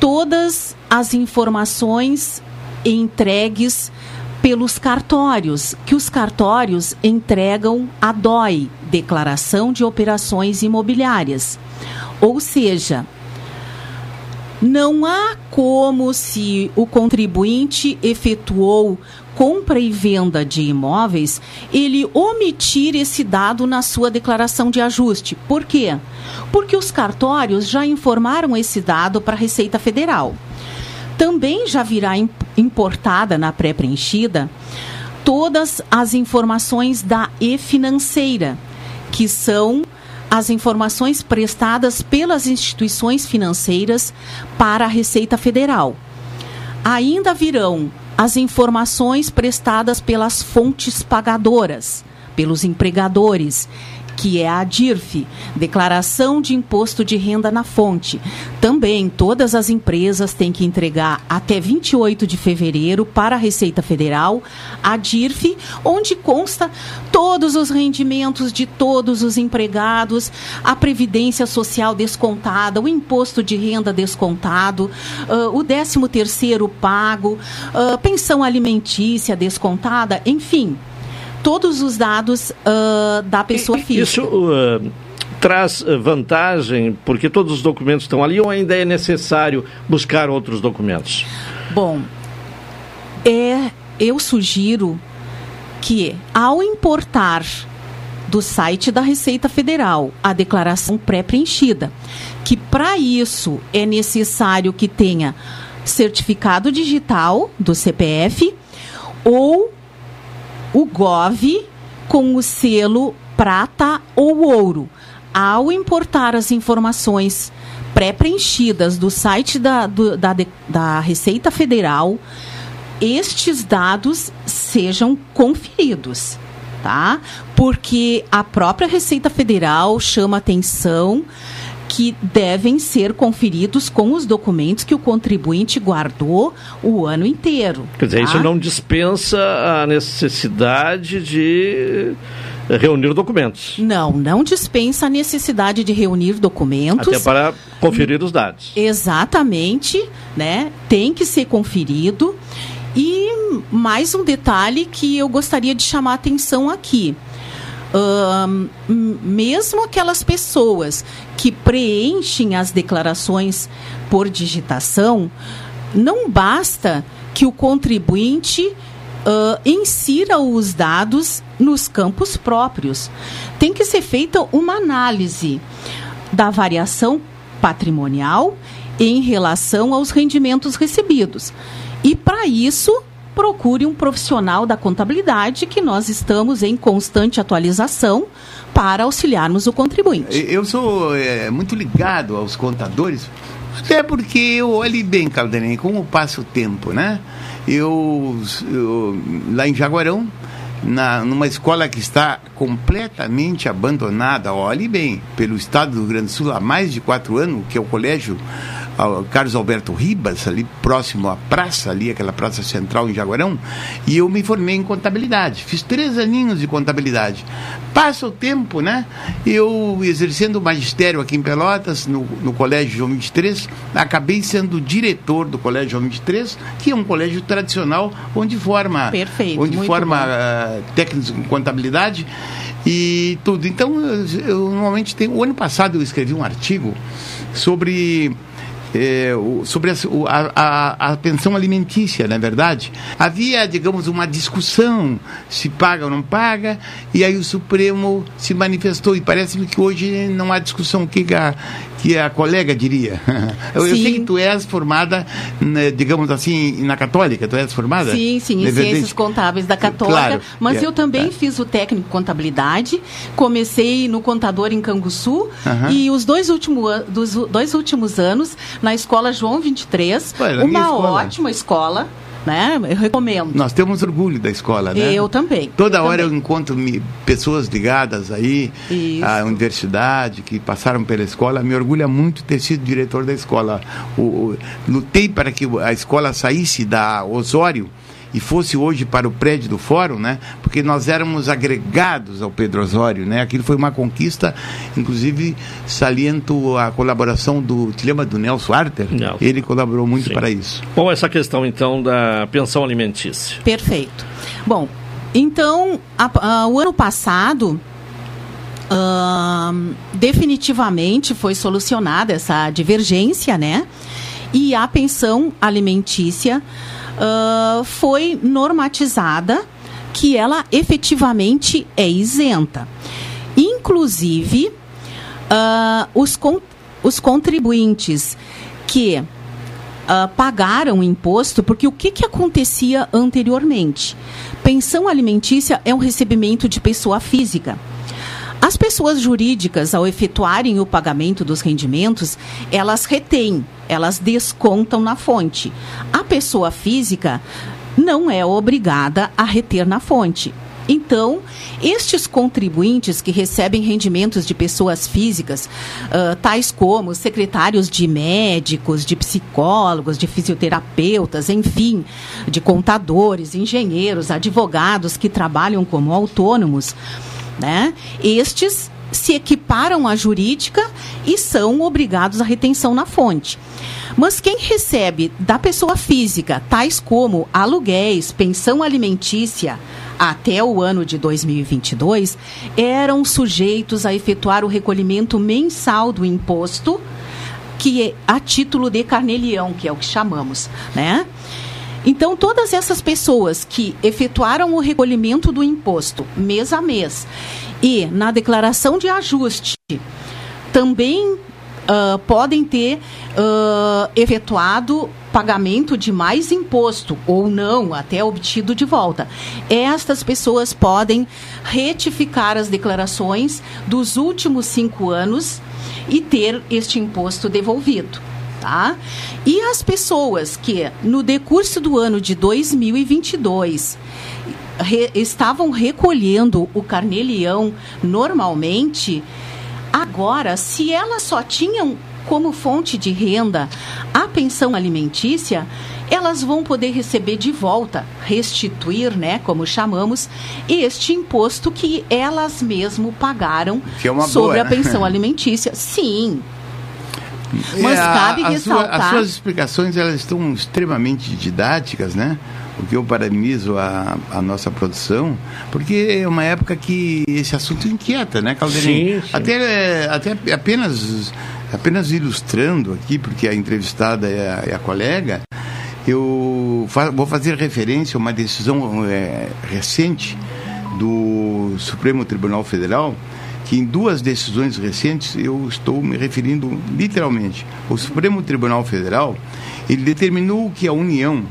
todas as informações entregues pelos cartórios, que os cartórios entregam a DOI, Declaração de Operações Imobiliárias. Ou seja, não há como se o contribuinte efetuou compra e venda de imóveis, ele omitir esse dado na sua declaração de ajuste. Por quê? Porque os cartórios já informaram esse dado para a Receita Federal. Também já virá importada na pré-preenchida todas as informações da e-financeira, que são as informações prestadas pelas instituições financeiras para a Receita Federal. Ainda virão as informações prestadas pelas fontes pagadoras, pelos empregadores, que é a DIRF, Declaração de Imposto de Renda na Fonte. Também todas as empresas têm que entregar até 28 de fevereiro para a Receita Federal a DIRF, onde consta todos os rendimentos de todos os empregados, a previdência social descontada, o imposto de renda descontado, uh, o 13 terceiro pago, uh, pensão alimentícia descontada, enfim, todos os dados uh, da pessoa física.
Isso uh, traz vantagem, porque todos os documentos estão ali, ou ainda é necessário buscar outros documentos?
Bom, é, eu sugiro que, ao importar do site da Receita Federal a declaração pré-preenchida, que para isso é necessário que tenha certificado digital do CPF ou o GOV com o selo prata ou ouro. Ao importar as informações pré-preenchidas do site da, do, da, da Receita Federal, estes dados sejam conferidos, tá? Porque a própria Receita Federal chama atenção que devem ser conferidos com os documentos que o contribuinte guardou o ano inteiro.
Quer dizer,
tá?
isso não dispensa a necessidade de reunir documentos.
Não, não dispensa a necessidade de reunir documentos.
Até para conferir os dados.
Exatamente, né? Tem que ser conferido. E mais um detalhe que eu gostaria de chamar a atenção aqui. Mesmo aquelas pessoas que preenchem as declarações por digitação, não basta que o contribuinte uh, insira os dados nos campos próprios. Tem que ser feita uma análise da variação patrimonial em relação aos rendimentos recebidos. E para isso, procure um profissional da contabilidade que nós estamos em constante atualização para auxiliarmos o contribuinte.
Eu sou é, muito ligado aos contadores, até porque eu olhe bem, Caldenei, como passa o tempo, né? Eu, eu, lá em Jaguarão na, numa escola que está completamente abandonada, olhe bem, pelo estado do Rio Grande do Sul há mais de quatro anos, que é o colégio ao Carlos Alberto Ribas, ali próximo à praça, ali, aquela praça central em Jaguarão, e eu me formei em contabilidade. Fiz três aninhos de contabilidade. Passa o tempo, né? Eu, exercendo o magistério aqui em Pelotas, no, no Colégio João 23, acabei sendo diretor do Colégio João 23, que é um colégio tradicional onde forma,
Perfeito,
onde forma uh, técnicos em contabilidade e tudo. Então, eu, eu normalmente tenho. O ano passado eu escrevi um artigo sobre é, o- sobre a, a- a pensão alimentícia, na é verdade. Havia, digamos, uma discussão se paga ou não paga, e aí o Supremo se manifestou, e parece-me que hoje não há discussão. O que, que, a, que a colega diria? (laughs) Eu, eu sei que tu és formada, né, digamos assim, na Católica, tu és formada?
Sim, sim, em
verdade?
Ciências Contábeis da Católica.
Claro,
mas
é,
eu também fiz o técnico contabilidade. Comecei no contador em Canguçu. E os dois, último, dos dois últimos anos na escola João 23.
Ué,
uma
escola.
ótima escola. Né? Eu recomendo.
Nós temos orgulho da escola, né?
Eu também.
Toda
eu
hora
também.
eu encontro me- pessoas ligadas aí
Isso.
à universidade, que passaram pela escola. Me orgulha muito ter sido diretor da escola. O- o- lutei para que a escola saísse da Osório e fosse hoje para o prédio do fórum, né? Porque nós éramos agregados ao Pedro Osório, né? Aquilo foi uma conquista, inclusive saliento a colaboração do, te lembra do Nelson Arter?
Nelson.
Ele colaborou muito
Sim.
para isso.
Bom, essa questão então da pensão alimentícia.
Perfeito. Bom, então, a- a- o ano passado, ahn, definitivamente foi solucionada essa divergência, né? E a pensão alimentícia ah, foi normatizada que ela efetivamente é isenta. Inclusive, ah, os, con- os contribuintes que ah, pagaram imposto, porque o que, que acontecia anteriormente? Pensão alimentícia é um recebimento de pessoa física. As pessoas jurídicas, ao efetuarem o pagamento dos rendimentos, elas retêm, elas descontam na fonte. A pessoa física não é obrigada a reter na fonte. Então, estes contribuintes que recebem rendimentos de pessoas físicas, ah, tais como secretários de médicos, de psicólogos, de fisioterapeutas, enfim, de contadores, engenheiros, advogados que trabalham como autônomos, né? Estes se equiparam à jurídica e são obrigados à retenção na fonte. Mas quem recebe da pessoa física, tais como aluguéis, pensão alimentícia, até o ano de 2022, eram sujeitos a efetuar o recolhimento mensal do imposto, que é a título de carnelião, que é o que chamamos, né? Então, todas essas pessoas que efetuaram o recolhimento do imposto mês a mês e na declaração de ajuste também ah, podem ter ah, efetuado pagamento de mais imposto ou não, até obtido de volta. Estas pessoas podem retificar as declarações dos últimos cinco anos e ter este imposto devolvido. Tá? E as pessoas que, no decurso do ano de 2022, re- estavam recolhendo o carnelião normalmente, agora, se elas só tinham como fonte de renda a pensão alimentícia, elas vão poder receber de volta, restituir, né, como chamamos, este imposto que elas mesmo pagaram
é
sobre
boa,
a
né?
pensão (laughs) alimentícia. Sim, Mas
É, a-
cabe
a sua-
ressaltar-
as suas explicações elas estão extremamente didáticas, né? O que eu parabenizo a, a nossa produção, porque é uma época que esse assunto inquieta, né, Caldeirão?
Sim, sim.
Até, até apenas, apenas ilustrando aqui, porque a entrevistada é a, é a colega, eu fa- vou fazer referência a uma decisão é, recente do Supremo Tribunal Federal, que em duas decisões recentes eu estou me referindo literalmente. O Supremo Tribunal Federal, ele determinou que a União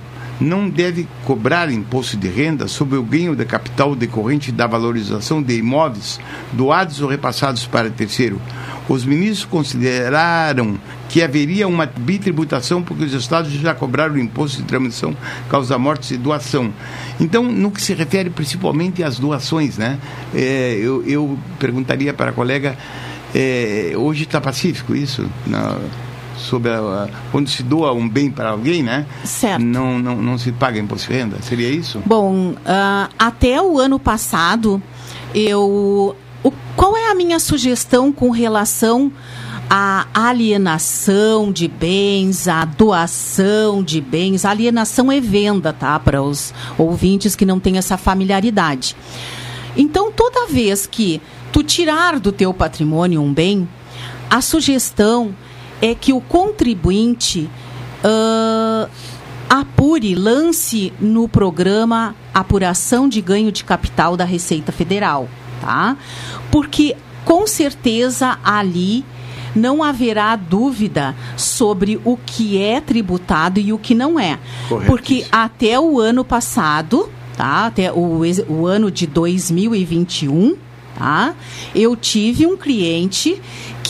não deve cobrar imposto de renda sobre o ganho da capital decorrente da valorização de imóveis doados ou repassados para terceiro. Os ministros consideraram que haveria uma bitributação porque os estados já cobraram o imposto de transmissão, causa mortes e doação. Então, no que se refere principalmente às doações, né? É, eu, eu perguntaria para a colega, é, hoje está pacífico isso? Na, sobre a, quando se doa um bem para alguém, né?
Certo.
Não, não, não se paga imposto de renda. Seria isso?
Bom, uh, até o ano passado, eu. O, qual é a minha sugestão com relação à alienação de bens, à doação de bens? alienação é venda, tá? Para os ouvintes que não têm essa familiaridade. Então, toda vez que tu tirar do teu patrimônio um bem, a sugestão é que o contribuinte uh, apure, lance no programa apuração de ganho de capital da Receita Federal, tá? Porque com certeza ali não haverá dúvida sobre o que é tributado e o que não é. Porque até o ano passado, tá? Até o, o ano de 2021, tá? Eu tive um cliente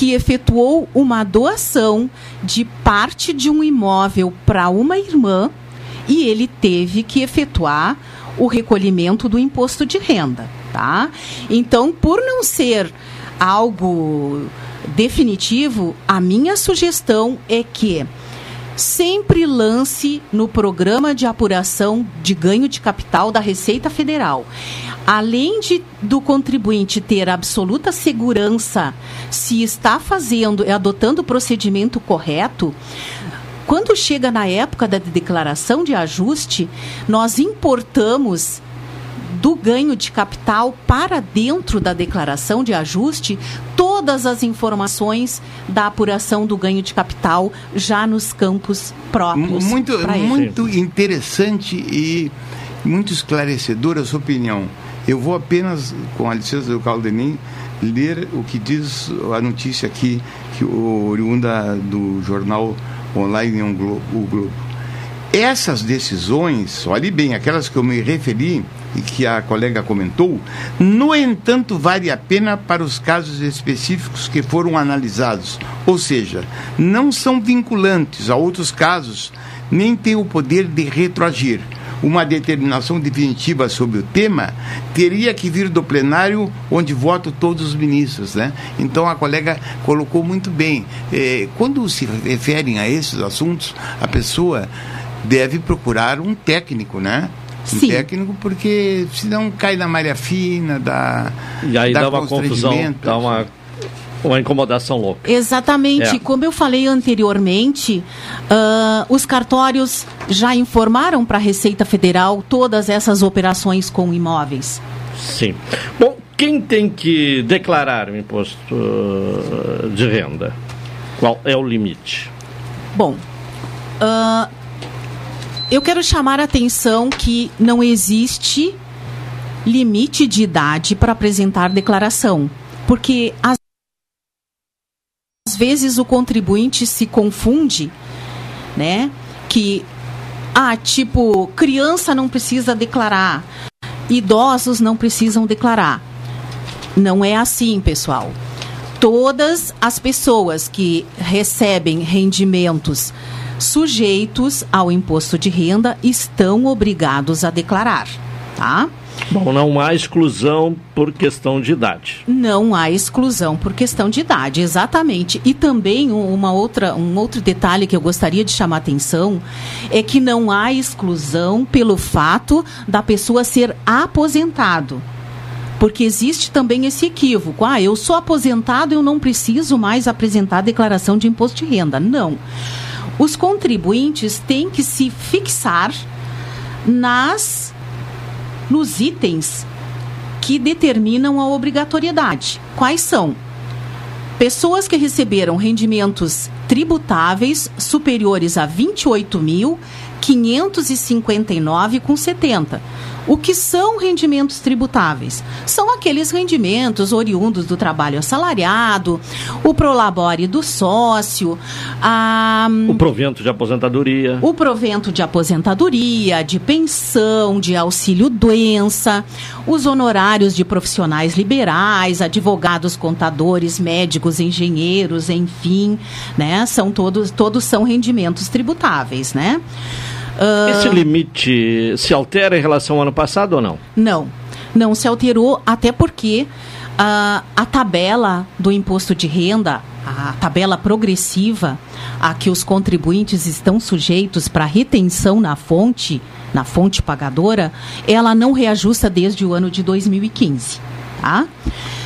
que efetuou uma doação de parte de um imóvel para uma irmã e ele teve que efetuar o recolhimento do imposto de renda, tá? Então, por não ser algo definitivo, a minha sugestão é que sempre lance no programa de apuração de ganho de capital da Receita Federal. Além de, do contribuinte ter absoluta segurança se está fazendo, adotando o procedimento correto, quando chega na época da declaração de ajuste, nós importamos do ganho de capital para dentro da declaração de ajuste todas as informações da apuração do ganho de capital já nos campos próprios.
Muito, muito interessante e muito esclarecedora a sua opinião. Eu vou apenas, com a licença do Caldenim, ler o que diz a notícia aqui, que oriunda do jornal online o Globo. Essas decisões, olhe bem, aquelas que eu me referi e que a colega comentou, no entanto, vale a pena para os casos específicos que foram analisados. Ou seja, não são vinculantes a outros casos, nem têm o poder de retroagir uma determinação definitiva sobre o tema, teria que vir do plenário onde votam todos os ministros. Né? Então a colega colocou muito bem. Eh, quando se referem a esses assuntos, a pessoa deve procurar um técnico, né? Um
Sim.
técnico, porque senão cai na malha fina, dá.
E aí dá, dá uma confusão, dá uma uma incomodação louca.
Exatamente. É. Como eu falei anteriormente, uh, os cartórios já informaram para a Receita Federal todas essas operações com imóveis.
Sim. Bom, quem tem que declarar o imposto de renda? Qual é o limite?
Bom, uh, eu quero chamar a atenção que não existe limite de idade para apresentar declaração, porque as vezes o contribuinte se confunde, né? Que, ah, tipo, criança não precisa declarar, idosos não precisam declarar. Não é assim, pessoal. Todas as pessoas que recebem rendimentos sujeitos ao imposto de renda estão obrigados a declarar, tá?
Bom, não há exclusão por questão de idade.
Não há exclusão por questão de idade, exatamente. E também uma outra, um outro detalhe que eu gostaria de chamar a atenção é que não há exclusão pelo fato da pessoa ser aposentado. Porque existe também esse equívoco. Ah, eu sou aposentado, eu não preciso mais apresentar declaração de imposto de renda. Não. Os contribuintes têm que se fixar nas nos itens que determinam a obrigatoriedade. Quais são? Pessoas que receberam rendimentos tributáveis superiores a R$ 28.000, 559,70. O que são rendimentos tributáveis? São aqueles rendimentos oriundos do trabalho assalariado, o prolabore do sócio, a,
O provento de aposentadoria.
o provento de aposentadoria, de pensão, de auxílio-doença, os honorários de profissionais liberais, advogados, contadores, médicos, engenheiros, enfim, né? São todos, todos são rendimentos tributáveis, né? Ah,
Esse limite se altera em relação ao ano passado ou não?
Não, não se alterou, até porque ah, a tabela do imposto de renda, a tabela progressiva a que os contribuintes estão sujeitos para retenção na fonte, na fonte pagadora, ela não reajusta desde o ano de 2015. Tá?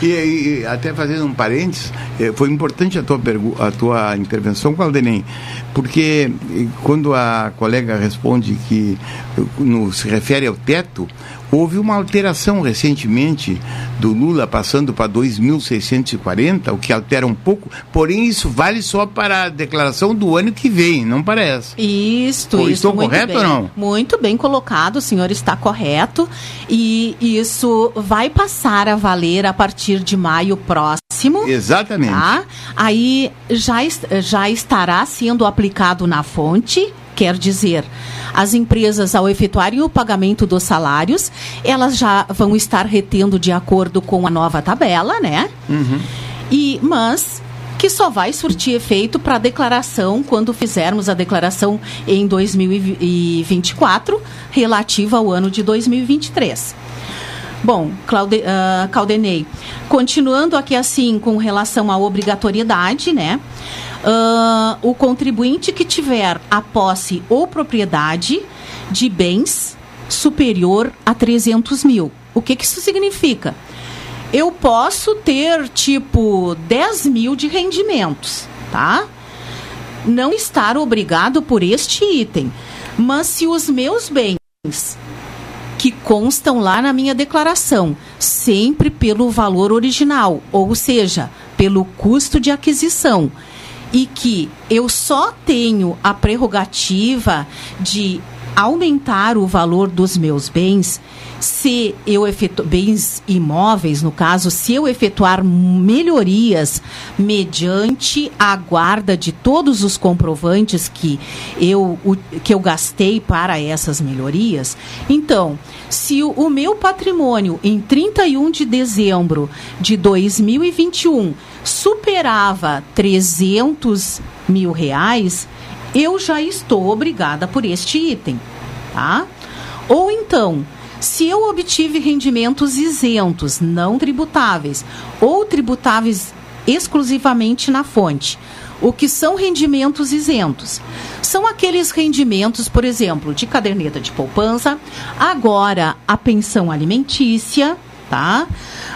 E, e até fazendo um parênteses, eh, foi importante a tua, a tua intervenção, Claudenem, porque eh, quando a colega responde que eh, no, se refere ao teto, houve uma alteração recentemente do Lula passando para 2.640, o que altera um pouco, porém isso vale só para a declaração do ano que vem, não parece.
Isto,
Pô,
isso.
estou correto
bem.
ou não?
Muito bem colocado, o senhor está correto. E isso vai passar a valer a partir de maio próximo.
Exatamente.
Tá? Aí já, já estará sendo aplicado na fonte. Quer dizer, as empresas, ao efetuarem o pagamento dos salários, elas já vão estar retendo de acordo com a nova tabela, né? E, mas que só vai surtir efeito para a declaração quando fizermos a declaração em 2024 relativa ao ano de 2023. Bom, Claude, ah, Caldenei, continuando aqui assim com relação à obrigatoriedade, né? Ah, o contribuinte que tiver a posse ou propriedade de bens superior a 300 mil. O que, que isso significa? Eu posso ter, tipo, 10 mil de rendimentos, tá? Não estar obrigado por este item. Mas se os meus bens que constam lá na minha declaração, sempre pelo valor original, ou seja, pelo custo de aquisição, e que eu só tenho a prerrogativa de aumentar o valor dos meus bens se eu efetuar bens imóveis, no caso, se eu efetuar melhorias mediante a guarda de todos os comprovantes que eu, que eu gastei para essas melhorias, então, se o meu patrimônio em 31 de dezembro de 2021 superava 300 mil reais, eu já estou obrigada por este item, tá? Ou então, se eu obtive rendimentos isentos, não tributáveis, ou tributáveis exclusivamente na fonte, o que são rendimentos isentos? São aqueles rendimentos, por exemplo, de caderneta de poupança, agora a pensão alimentícia, tá?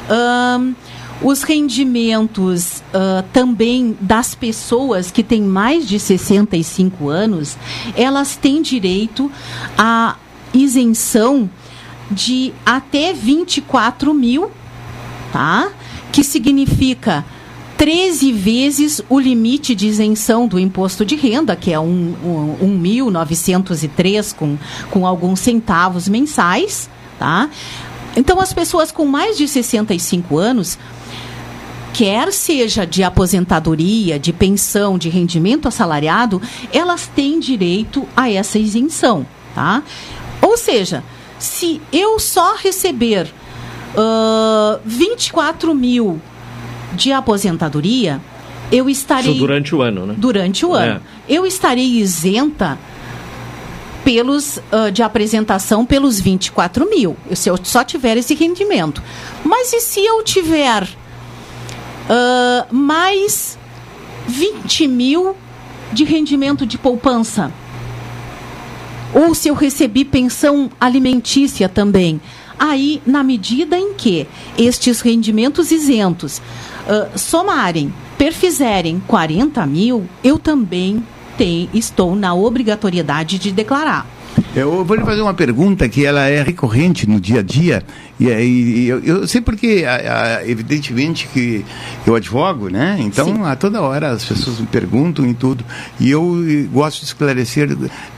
Ahn, os rendimentos ah, também das pessoas que têm mais de 65 anos, elas têm direito à isenção de até 24 mil, tá? Que significa 13 vezes o limite de isenção do imposto de renda, que é um, um, 1.903 com, com alguns centavos mensais, tá? Então, as pessoas com mais de 65 anos, quer seja de aposentadoria, de pensão, de rendimento assalariado, elas têm direito a essa isenção, tá? Ou seja, se eu só receber ah, 24 mil de aposentadoria, eu estarei
Isso durante o ano, né?
durante o ano. Eu estarei isenta pelos ah, de apresentação pelos 24 mil, se eu só tiver esse rendimento. Mas e se eu tiver ah, mais 20 mil de rendimento de poupança? Ou se eu recebi pensão alimentícia também? Aí, na medida em que estes rendimentos isentos ah, somarem, perfizerem 40 mil, eu também tem- estou na obrigatoriedade de declarar.
Eu vou lhe fazer uma pergunta que ela é recorrente no dia a dia e, e, e eu, eu, sei porque, a, a, evidentemente que eu advogo, né? Então Sim. a toda hora as pessoas me perguntam em tudo e eu gosto de esclarecer.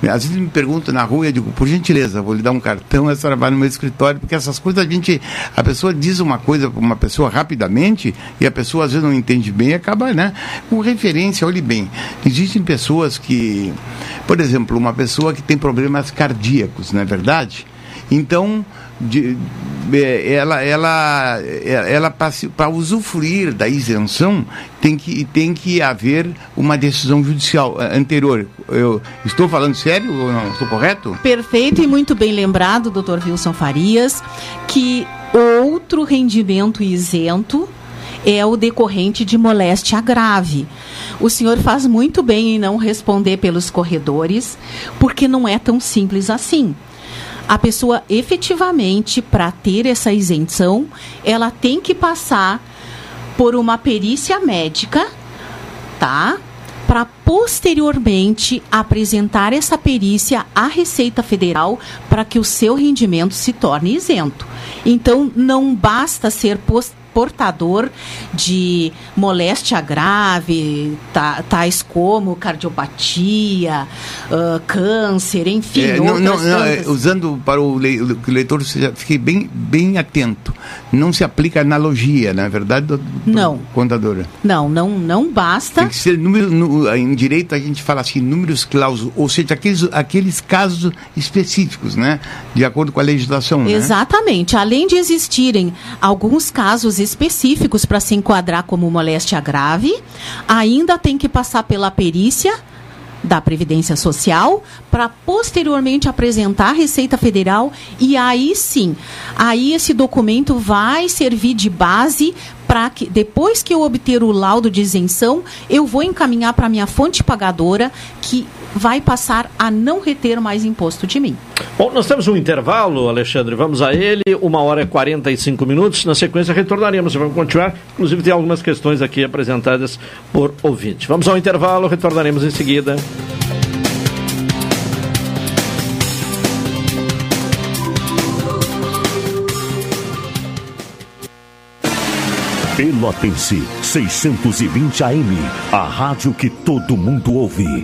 Às vezes me perguntam na rua, eu digo, por gentileza, vou lhe dar um cartão, a senhora vai no meu escritório, porque essas coisas a gente, a pessoa diz uma coisa para uma pessoa rapidamente e a pessoa às vezes não entende bem, e acaba, né? Com referência, olhe bem, existem pessoas que, por exemplo, uma pessoa que tem problemas cardíacos, não é verdade? Então, de, é, ela, ela, é, ela para usufruir da isenção tem que, tem que haver uma decisão judicial anterior. Eu estou falando sério ou não? Estou correto?
Perfeito e muito bem lembrado, doutor Wilson Farias, que outro rendimento isento é o decorrente de moléstia grave. O senhor faz muito bem em não responder pelos corredores, porque não é tão simples assim. A pessoa efetivamente, para ter essa isenção, ela tem que passar por uma perícia médica, tá? Para posteriormente apresentar essa perícia à Receita Federal para que o seu rendimento se torne isento. Então, não basta ser post portador de moléstia grave, tais como cardiopatia, uh, câncer, enfim.
É, não, não, não, é, usando para o, leitor fique bem, bem atento. Não se aplica analogia, na é verdade, do, do
não.
contadora.
Não, não, não basta.
Tem que ser número, no, em direito a gente fala assim, números clausos, ou seja, aqueles, aqueles casos específicos, né? De acordo com a legislação.
Né? Exatamente. Né? Além de existirem alguns casos específicos para se enquadrar como moléstia grave, ainda tem que passar pela perícia da Previdência Social para posteriormente apresentar à Receita Federal e aí sim, aí esse documento vai servir de base para que depois que eu obter o laudo de isenção, eu vou encaminhar para minha fonte pagadora que vai passar a não reter mais imposto de mim.
Bom, nós temos um intervalo, Alexandre, vamos a ele, uma hora e 45 minutos, na sequência retornaremos, vamos continuar, inclusive tem algumas questões aqui apresentadas por ouvinte. Vamos ao intervalo, retornaremos em seguida.
Pelotense, 620 AM, a rádio que todo mundo ouve.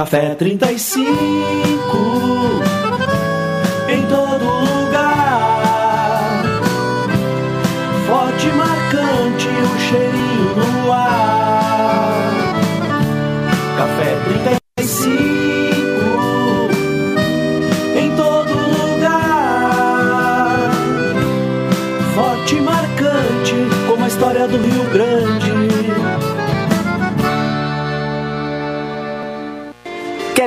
Café 35 em todo lugar. Forte marcante o cheirinho no ar. Café 35 em todo lugar. Forte marcante como a história do Rio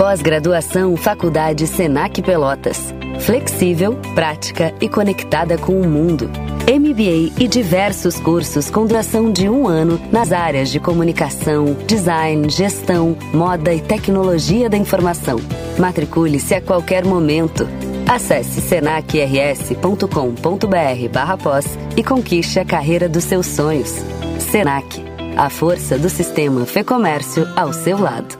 Pós-graduação Faculdade Senac Pelotas. Flexível, prática e conectada com o mundo. MBA e diversos cursos com duração de um ano nas áreas de comunicação, design, gestão, moda e tecnologia da informação. Matricule-se a qualquer momento. Acesse senacrs.com.br barra pós e conquiste a carreira dos seus sonhos. Senac, a força do sistema Fê Comércio ao seu lado.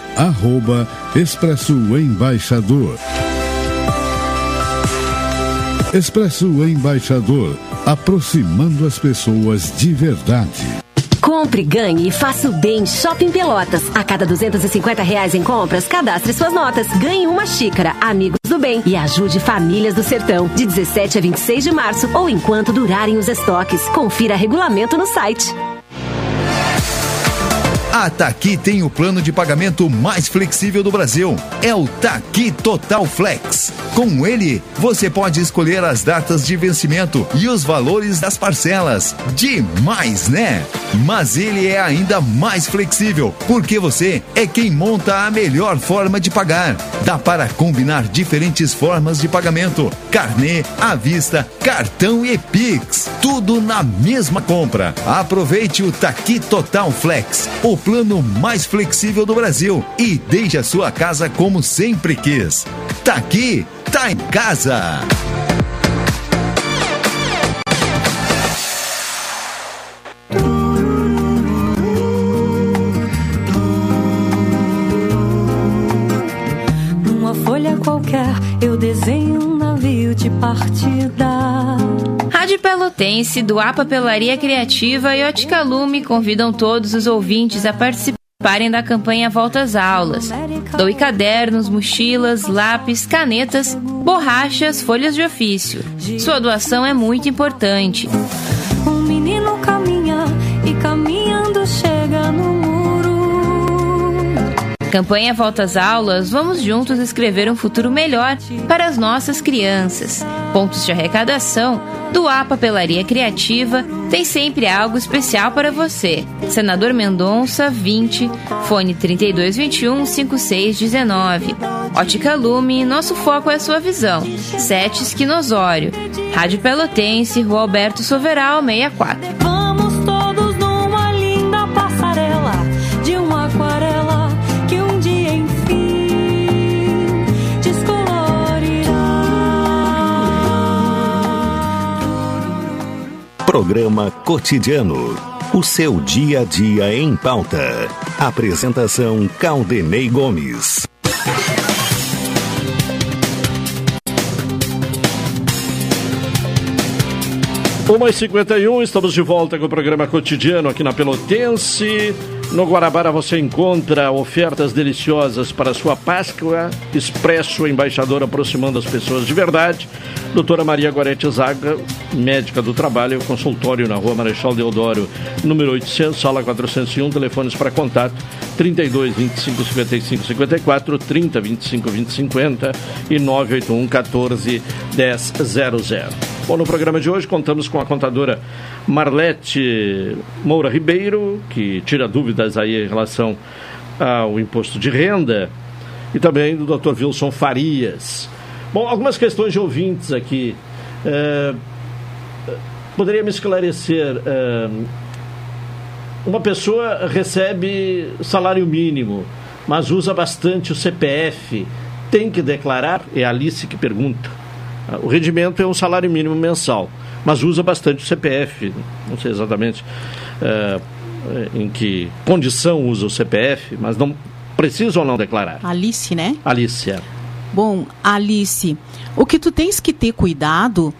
arroba Expresso Embaixador. Expresso Embaixador, aproximando as pessoas de verdade.
Compre, ganhe e faça o bem Shopping Pelotas. A cada 250 reais em compras, cadastre suas notas. Ganhe uma xícara, amigos do bem e ajude famílias do sertão. De 17 a 26 de março ou enquanto durarem os estoques. Confira regulamento no site.
A Taqui tem o plano de pagamento mais flexível do Brasil. É o Taqui Total Flex. Com ele, você pode escolher as datas de vencimento e os valores das parcelas. Demais, né? Mas ele é ainda mais flexível, porque você é quem monta a melhor forma de pagar. Dá para combinar diferentes formas de pagamento: carnê, à vista, cartão e Pix. Tudo na mesma compra. Aproveite o Taqui Total Flex. O plano mais flexível do Brasil e deixe a sua casa como sempre quis. Tá aqui, tá em casa.
Qualquer, eu desenho um navio de partida.
Rádio Pelotense, do APA Pelaria Criativa e Ótica Lume convidam todos os ouvintes a participarem da campanha Volta às Aulas. Doe cadernos, mochilas, lápis, canetas, borrachas, folhas de ofício. Sua doação é muito importante. Campanha Volta às Aulas, vamos juntos escrever um futuro melhor para as nossas crianças. Pontos de arrecadação do A Papelaria Criativa tem sempre algo especial para você. Senador Mendonça, 20, fone 3221 5619. Ótica Lume, nosso foco é sua visão. Sete Esquinosório. Rádio Pelotense, Rua Alberto Soveral, 64.
Programa Cotidiano. O seu dia a dia em pauta. Apresentação Caldenei Gomes.
Uma e 51 estamos de volta com o programa cotidiano aqui na Pelotense. No Guarabara você encontra ofertas deliciosas para sua Páscoa. Expresso Embaixador aproximando as pessoas de verdade. Doutora Maria Gorete Zaga, médica do trabalho, consultório na rua Marechal Deodoro, número 800, sala 401, telefones para contato 32 25 55 54, 30 25 20 50 e 981 14 10 00. Bom, no programa de hoje contamos com a contadora Marlete Moura Ribeiro, que tira dúvidas aí em relação ao imposto de renda, e também do Dr. Wilson Farias. Bom, algumas questões de ouvintes aqui. É, poderia me esclarecer? É, uma pessoa recebe salário mínimo, mas usa bastante o CPF, tem que declarar? É a Alice que pergunta. O rendimento é um salário mínimo mensal, mas usa bastante o CPF. Não sei exatamente é, em que condição usa o CPF, mas não precisa ou não declarar.
Alice, né?
Alice, é.
Bom, Alice, o que tu tens que ter cuidado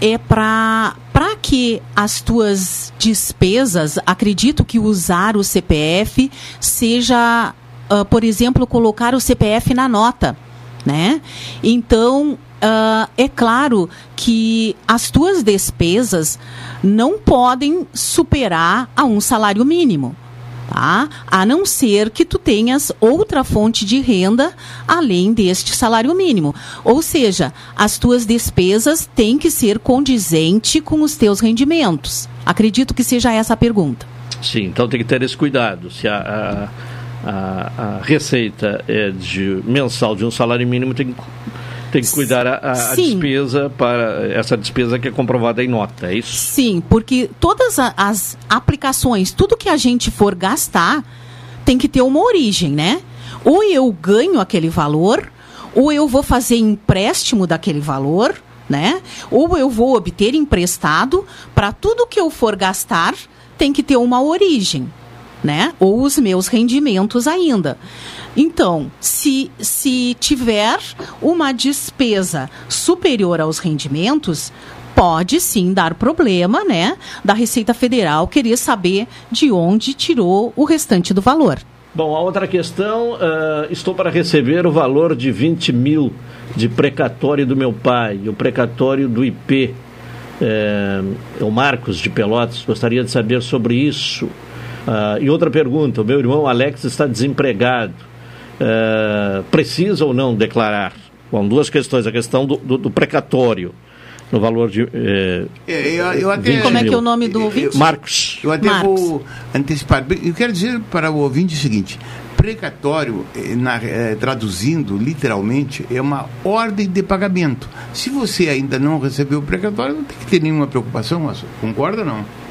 é para para que as tuas despesas, acredito que usar o CPF seja, uh, por exemplo, colocar o CPF na nota, né? Então, Uh, é claro que as tuas despesas não podem superar a um salário mínimo. Tá? A não ser que tu tenhas outra fonte de renda além deste salário mínimo. Ou seja, as tuas despesas têm que ser condizente com os teus rendimentos. Acredito que seja essa a pergunta.
Sim, então tem que ter esse cuidado. Se a, a, a, a receita é de mensal de um salário mínimo, tem que tem que cuidar a, a, despesa para essa despesa que é comprovada em nota, é isso?
Sim, porque todas as aplicações, tudo que a gente for gastar, tem que ter uma origem, né? ou eu ganho aquele valor, ou eu vou fazer empréstimo daquele valor, né? Ou eu vou obter emprestado para tudo que eu for gastar tem que ter uma origem, né? Ou os meus rendimentos ainda. Então, se, se tiver uma despesa superior aos rendimentos, pode sim dar problema, né? Da Receita Federal querer saber de onde tirou o restante do valor.
Bom, a outra questão, uh, estou para receber o valor de 20 mil de precatório do meu pai, o precatório do IP. É, o Marcos de Pelotas, gostaria de saber sobre isso. Uh, e outra pergunta: o meu irmão Alex está desempregado. Uh, precisa ou não declarar? Bom, duas questões: a questão do, do, do precatório no valor de. Eh,
é, eu, eu até,
Como é que é o nome do ouvinte?
Marcos.
Eu até
Marcos.
vou antecipar. Eu quero dizer para o ouvinte o seguinte: precatório, eh, na, eh, traduzindo literalmente, é uma ordem de pagamento. Se você ainda não recebeu o precatório, não tem que ter nenhuma preocupação, concorda ou não?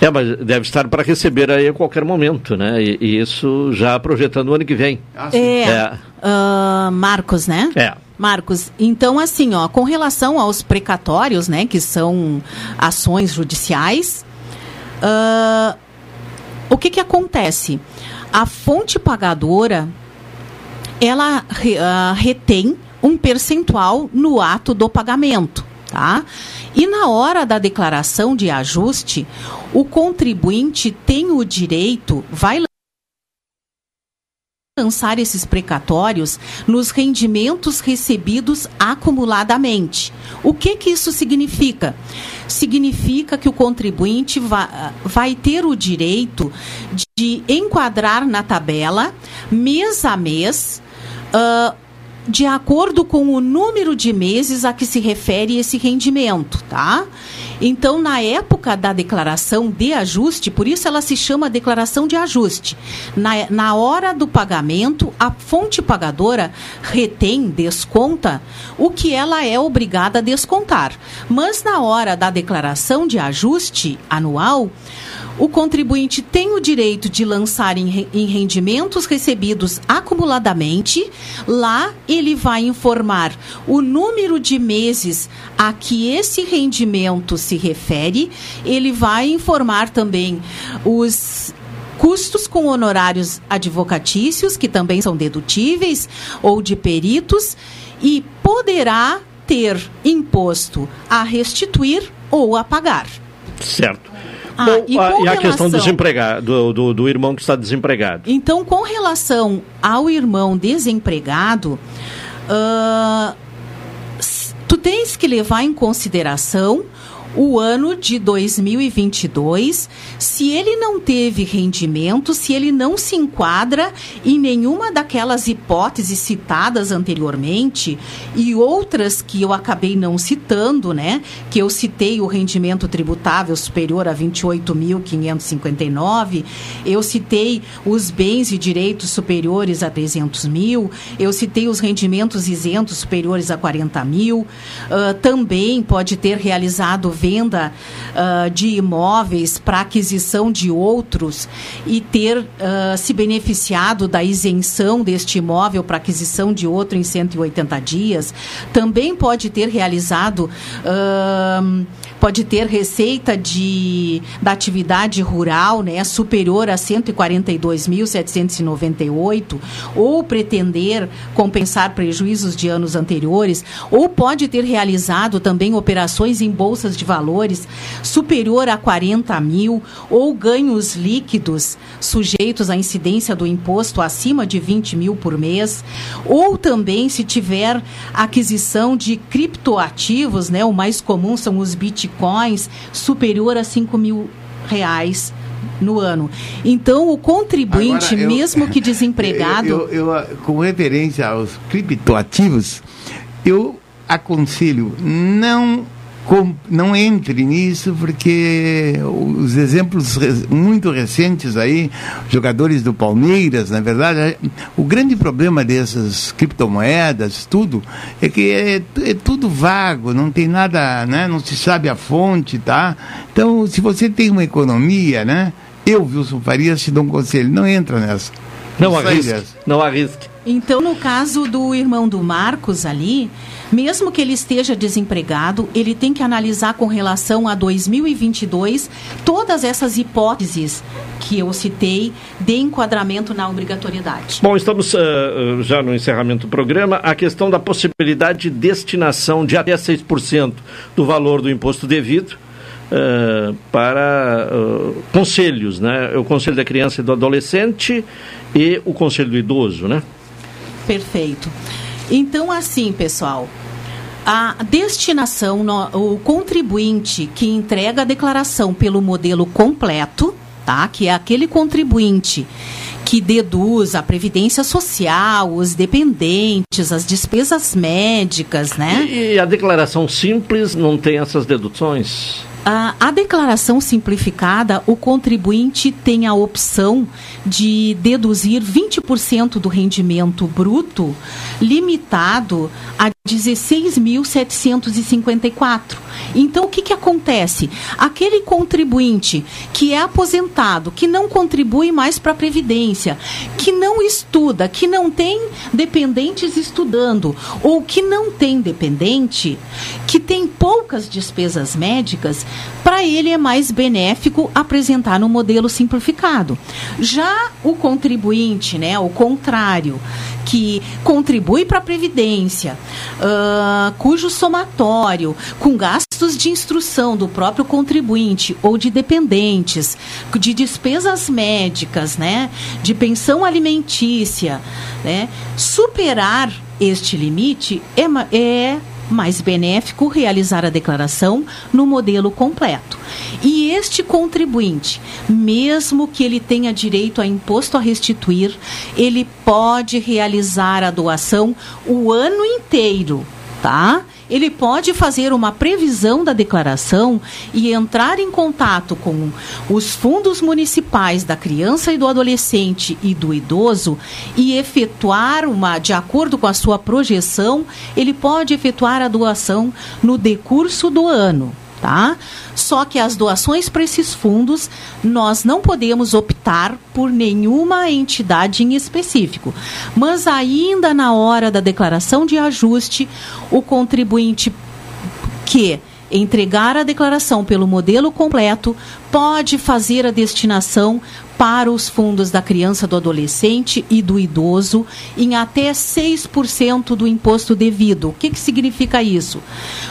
É, mas deve estar para receber aí a qualquer momento, né? E, e isso já projetando o ano que vem.
É, ah, Marcos, né?
É.
Marcos, então assim, ó, com relação aos precatórios, né, que são ações judiciais, ah, o que que acontece? A fonte pagadora, ela ah, retém um percentual no ato do pagamento, tá? E na hora da declaração de ajuste, o contribuinte tem o direito, vai lançar esses precatórios nos rendimentos recebidos acumuladamente. O que que isso significa? Significa que o contribuinte va- vai ter o direito de enquadrar na tabela, mês a mês, ah, de acordo com o número de meses a que se refere esse rendimento, tá? Então, na época da declaração de ajuste, por isso ela se chama declaração de ajuste. Na, na hora do pagamento, a fonte pagadora retém, desconta o que ela é obrigada a descontar. Mas na hora da declaração de ajuste anual, o contribuinte tem o direito de lançar em, re- em rendimentos recebidos acumuladamente. Lá ele vai informar o número de meses a que esse rendimento se refere. Ele vai informar também os custos com honorários advocatícios, que também são dedutíveis, ou de peritos, e poderá ter imposto a restituir ou a pagar.
Certo.
Ah,
Bom,
e
a, e a questão do
relação-
desempregado, do, do, do irmão que está desempregado.
Então, com relação ao irmão desempregado, s- tu tens que levar em consideração o ano de 2022, se ele não teve rendimento, se ele não se enquadra em nenhuma daquelas hipóteses citadas anteriormente e outras que eu acabei não citando, né? Que eu citei o rendimento tributável superior a 28.559, eu citei os bens e direitos superiores a 300 mil, eu citei os rendimentos isentos superiores a 40 mil, ah, também pode ter realizado venda ah, de imóveis para aquisição de outros e ter ah, se beneficiado da isenção deste imóvel para aquisição de outro em 180 dias, também pode ter realizado ahn, pode ter receita de da atividade rural, né, superior a 142.798, ou pretender compensar prejuízos de anos anteriores, ou pode ter realizado também operações em bolsas de valores superior a 40 mil, ou ganhos líquidos sujeitos à incidência do imposto acima de 20 mil por mês, ou também se tiver aquisição de criptoativos, né, o mais comum são os bitcoins, superior a 5 mil reais no ano. Então, o contribuinte,
eu-
mesmo que (laughs) desempregado,
eu- eu, com referência aos criptoativos, eu aconselho não com- não entre nisso porque os exemplos muito recentes aí, jogadores do Palmeiras, na verdade, o grande problema dessas criptomoedas, tudo, é que é, é tudo vago, não tem nada, né? Não se sabe a fonte, tá? Então, se você tem uma economia, né? Eu, Wilson Farias, te dou um conselho, não entra nessa.
Não
aí,
arrisque. Não arrisque.
Então, no caso do irmão do Marcos ali, mesmo que ele esteja desempregado, ele tem que analisar com relação a 2022 todas essas hipóteses que eu citei de enquadramento na obrigatoriedade.
Bom, estamos ah, já no encerramento do programa. A questão da possibilidade de destinação de até 6% do valor do imposto devido ah, para ah, conselhos, né? O Conselho da Criança e do Adolescente e o Conselho do Idoso, né?
Perfeito. Então, assim, pessoal, a destinação, o contribuinte que entrega a declaração pelo modelo completo, tá? Que é aquele contribuinte que deduz a previdência social, os dependentes, as despesas médicas, né?
E a declaração simples não tem essas deduções?
A, a declaração simplificada, o contribuinte tem a opção de deduzir 20% do rendimento bruto, limitado a 16.754. Então, o que, que acontece? Aquele contribuinte que é aposentado, que não contribui mais para a Previdência, que não estuda, que não tem dependentes estudando, ou que não tem dependente, que tem poucas despesas médicas, para ele é mais benéfico apresentar no modelo simplificado. Já o contribuinte, né, o contrário, que contribui para a Previdência, ah, cujo somatório, com gastos de instrução do próprio contribuinte ou de dependentes, de despesas médicas, né, de pensão alimentícia, né, superar este limite é, é mais benéfico realizar a declaração no modelo completo. E este contribuinte, mesmo que ele tenha direito a imposto a restituir, ele pode realizar a doação o ano inteiro, tá? Ele pode fazer uma previsão da declaração e entrar em contato com os fundos municipais da criança e do adolescente e do idoso e efetuar uma, de acordo com a sua projeção, ele pode efetuar a doação no decurso do ano. Tá? Só que as doações para esses fundos, nós não podemos optar por nenhuma entidade em específico. Mas ainda na hora da declaração de ajuste, o contribuinte que entregar a declaração pelo modelo completo pode fazer a destinação para os fundos da criança, do adolescente e do idoso em até 6% do imposto devido. O que, que significa isso?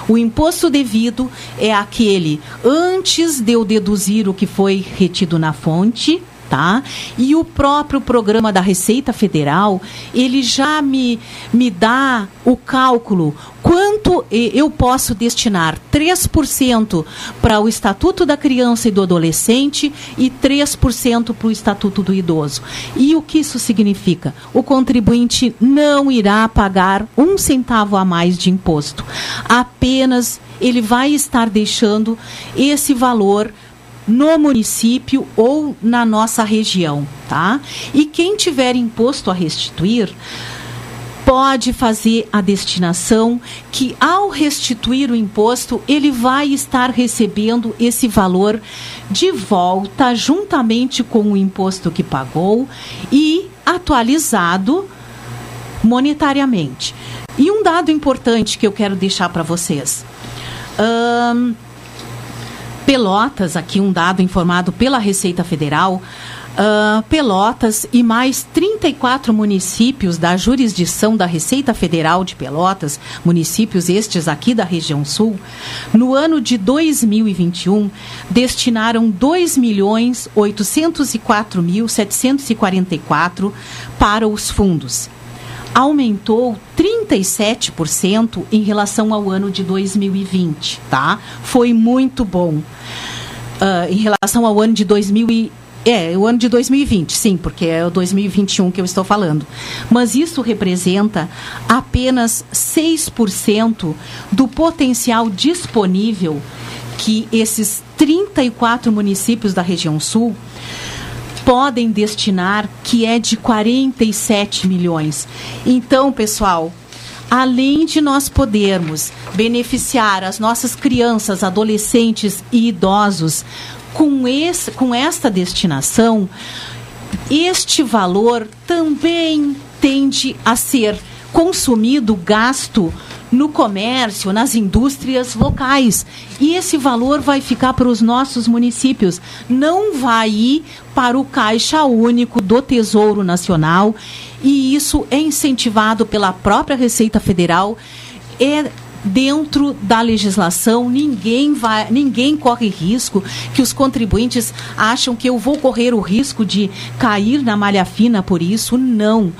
O imposto devido é aquele antes de eu deduzir o que foi retido na fonte, tá? E o próprio programa da Receita Federal, ele já me, me dá o cálculo quanto eu posso destinar 3% para o Estatuto da Criança e do Adolescente e 3% para o Estatuto do Idoso. E o que isso significa? O contribuinte não irá pagar um centavo a mais de imposto. Apenas ele vai estar deixando esse valor no município ou na nossa região, tá? E quem tiver imposto a restituir pode fazer a destinação que ao restituir o imposto ele vai estar recebendo esse valor de volta juntamente com o imposto que pagou e atualizado monetariamente. E um dado importante que eu quero deixar para vocês. Ahn, Pelotas, aqui um dado informado pela Receita Federal, ah, Pelotas e mais 34 municípios da jurisdição da Receita Federal de Pelotas, municípios estes aqui da região sul, no ano de 2021 destinaram 2 milhões 804 mil 744 para os fundos aumentou 37% em relação ao ano de 2020, tá? Foi muito bom. Ah, em relação ao ano de 2000 e, é, o ano de 2020, sim, porque é o 2021 que eu estou falando. Mas isso representa apenas 6% do potencial disponível que esses 34 municípios da região sul podem destinar, que é de 47 milhões. Então, pessoal, além de nós podermos beneficiar as nossas crianças, adolescentes e idosos com, esse, com esta destinação, este valor também tende a ser consumido, gasto no comércio, nas indústrias locais. E esse valor vai ficar para os nossos municípios, não vai ir para o Caixa Único do Tesouro Nacional. E isso é incentivado pela própria Receita Federal. É dentro da legislação, ninguém vai, ninguém corre risco que os contribuintes acham que eu vou correr o risco de cair na malha fina por isso, não.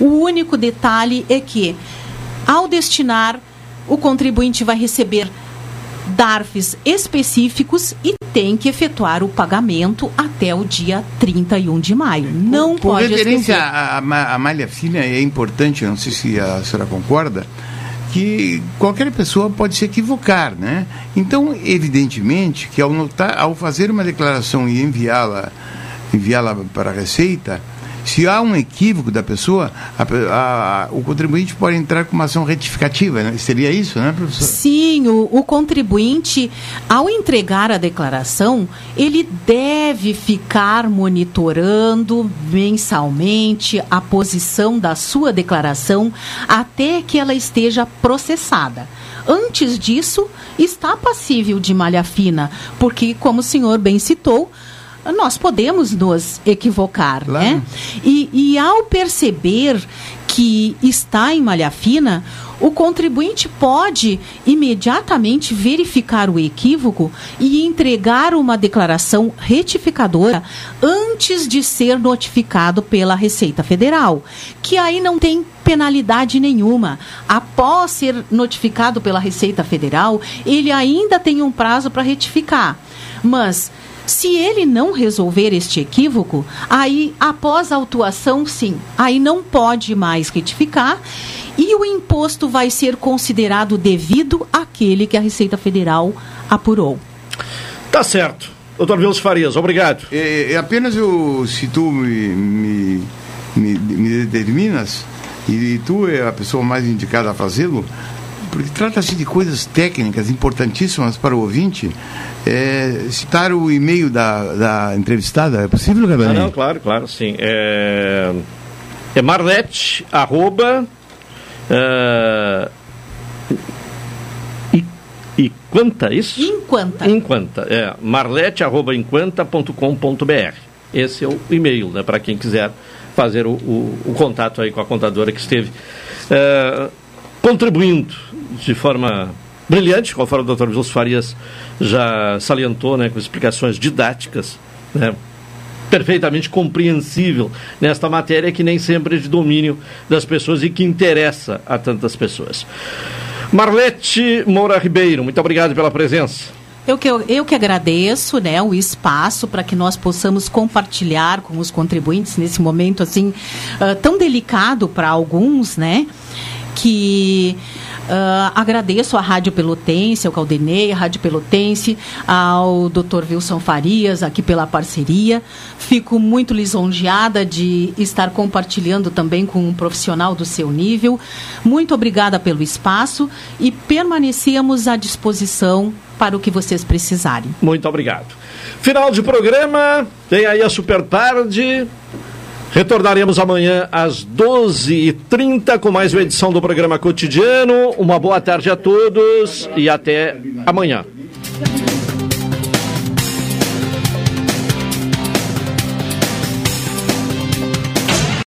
O único detalhe é que ao destinar o contribuinte vai receber DARFs específicos e tem que efetuar o pagamento até o dia 31 de maio. Não
Por
pode
referência
esquecer.
à, à- à malha fina, é importante, não sei se a senhora concorda, que qualquer pessoa pode se equivocar, né? Então, evidentemente, que ao, notar, ao fazer uma declaração e enviá-la enviá-la para a Receita, se há um equívoco da pessoa, a a- a- o contribuinte pode entrar com uma ação retificativa, né? Seria isso, né, professor?
Sim, o, o contribuinte, ao entregar a declaração, ele deve ficar monitorando mensalmente a posição da sua declaração até que ela esteja processada. Antes disso, está passível de malha fina, porque, como o senhor bem citou, nós podemos nos equivocar, né? E, e ao perceber que está em malha fina, o contribuinte pode imediatamente verificar o equívoco e entregar uma declaração retificadora antes de ser notificado pela Receita Federal, que aí não tem penalidade nenhuma. Após ser notificado pela Receita Federal, ele ainda tem um prazo para retificar. Mas se ele não resolver este equívoco, aí após a autuação, sim, aí não pode mais retificar e o imposto vai ser considerado devido àquele que a Receita Federal apurou.
Tá certo. Doutor Vilso Farias, obrigado.
É, é apenas eu, se tu me, me, me, me determinas, e tu é a pessoa mais indicada a fazê-lo, porque trata-se de coisas técnicas importantíssimas para o ouvinte, é, citar o e-mail da, da entrevistada, é possível,
Ah,
Gabriel?
não, claro, claro, sim. É, é marlete, arroba, é, e, e quanta isso?
Enquanta.
Enquanta, é, marlete, arroba, enquanta.com.br. Esse é o e-mail, né, para quem quiser fazer o, o- o contato aí com a contadora que esteve é, contribuindo de forma brilhante, conforme o doutor Wilson Farias já salientou, né, com explicações didáticas, né, perfeitamente compreensível nesta matéria que nem sempre é de domínio das pessoas e que interessa a tantas pessoas. Marlete Moura Ribeiro, muito obrigado pela presença.
Eu que, eu que agradeço né, o espaço para que nós possamos compartilhar com os contribuintes nesse momento assim ah, tão delicado para alguns, né? Que ah, agradeço à Rádio Pelotense, ao Caldenei, à Rádio Pelotense, ao Dr. Wilson Farias aqui pela parceria. Fico muito lisonjeada de estar compartilhando também com um profissional do seu nível. Muito obrigada pelo espaço e permanecemos à disposição para o que vocês precisarem.
Muito obrigado. Final de programa, tem aí a super tarde. Retornaremos amanhã às 12h30 com mais uma edição do programa cotidiano. Uma boa tarde a todos e até amanhã.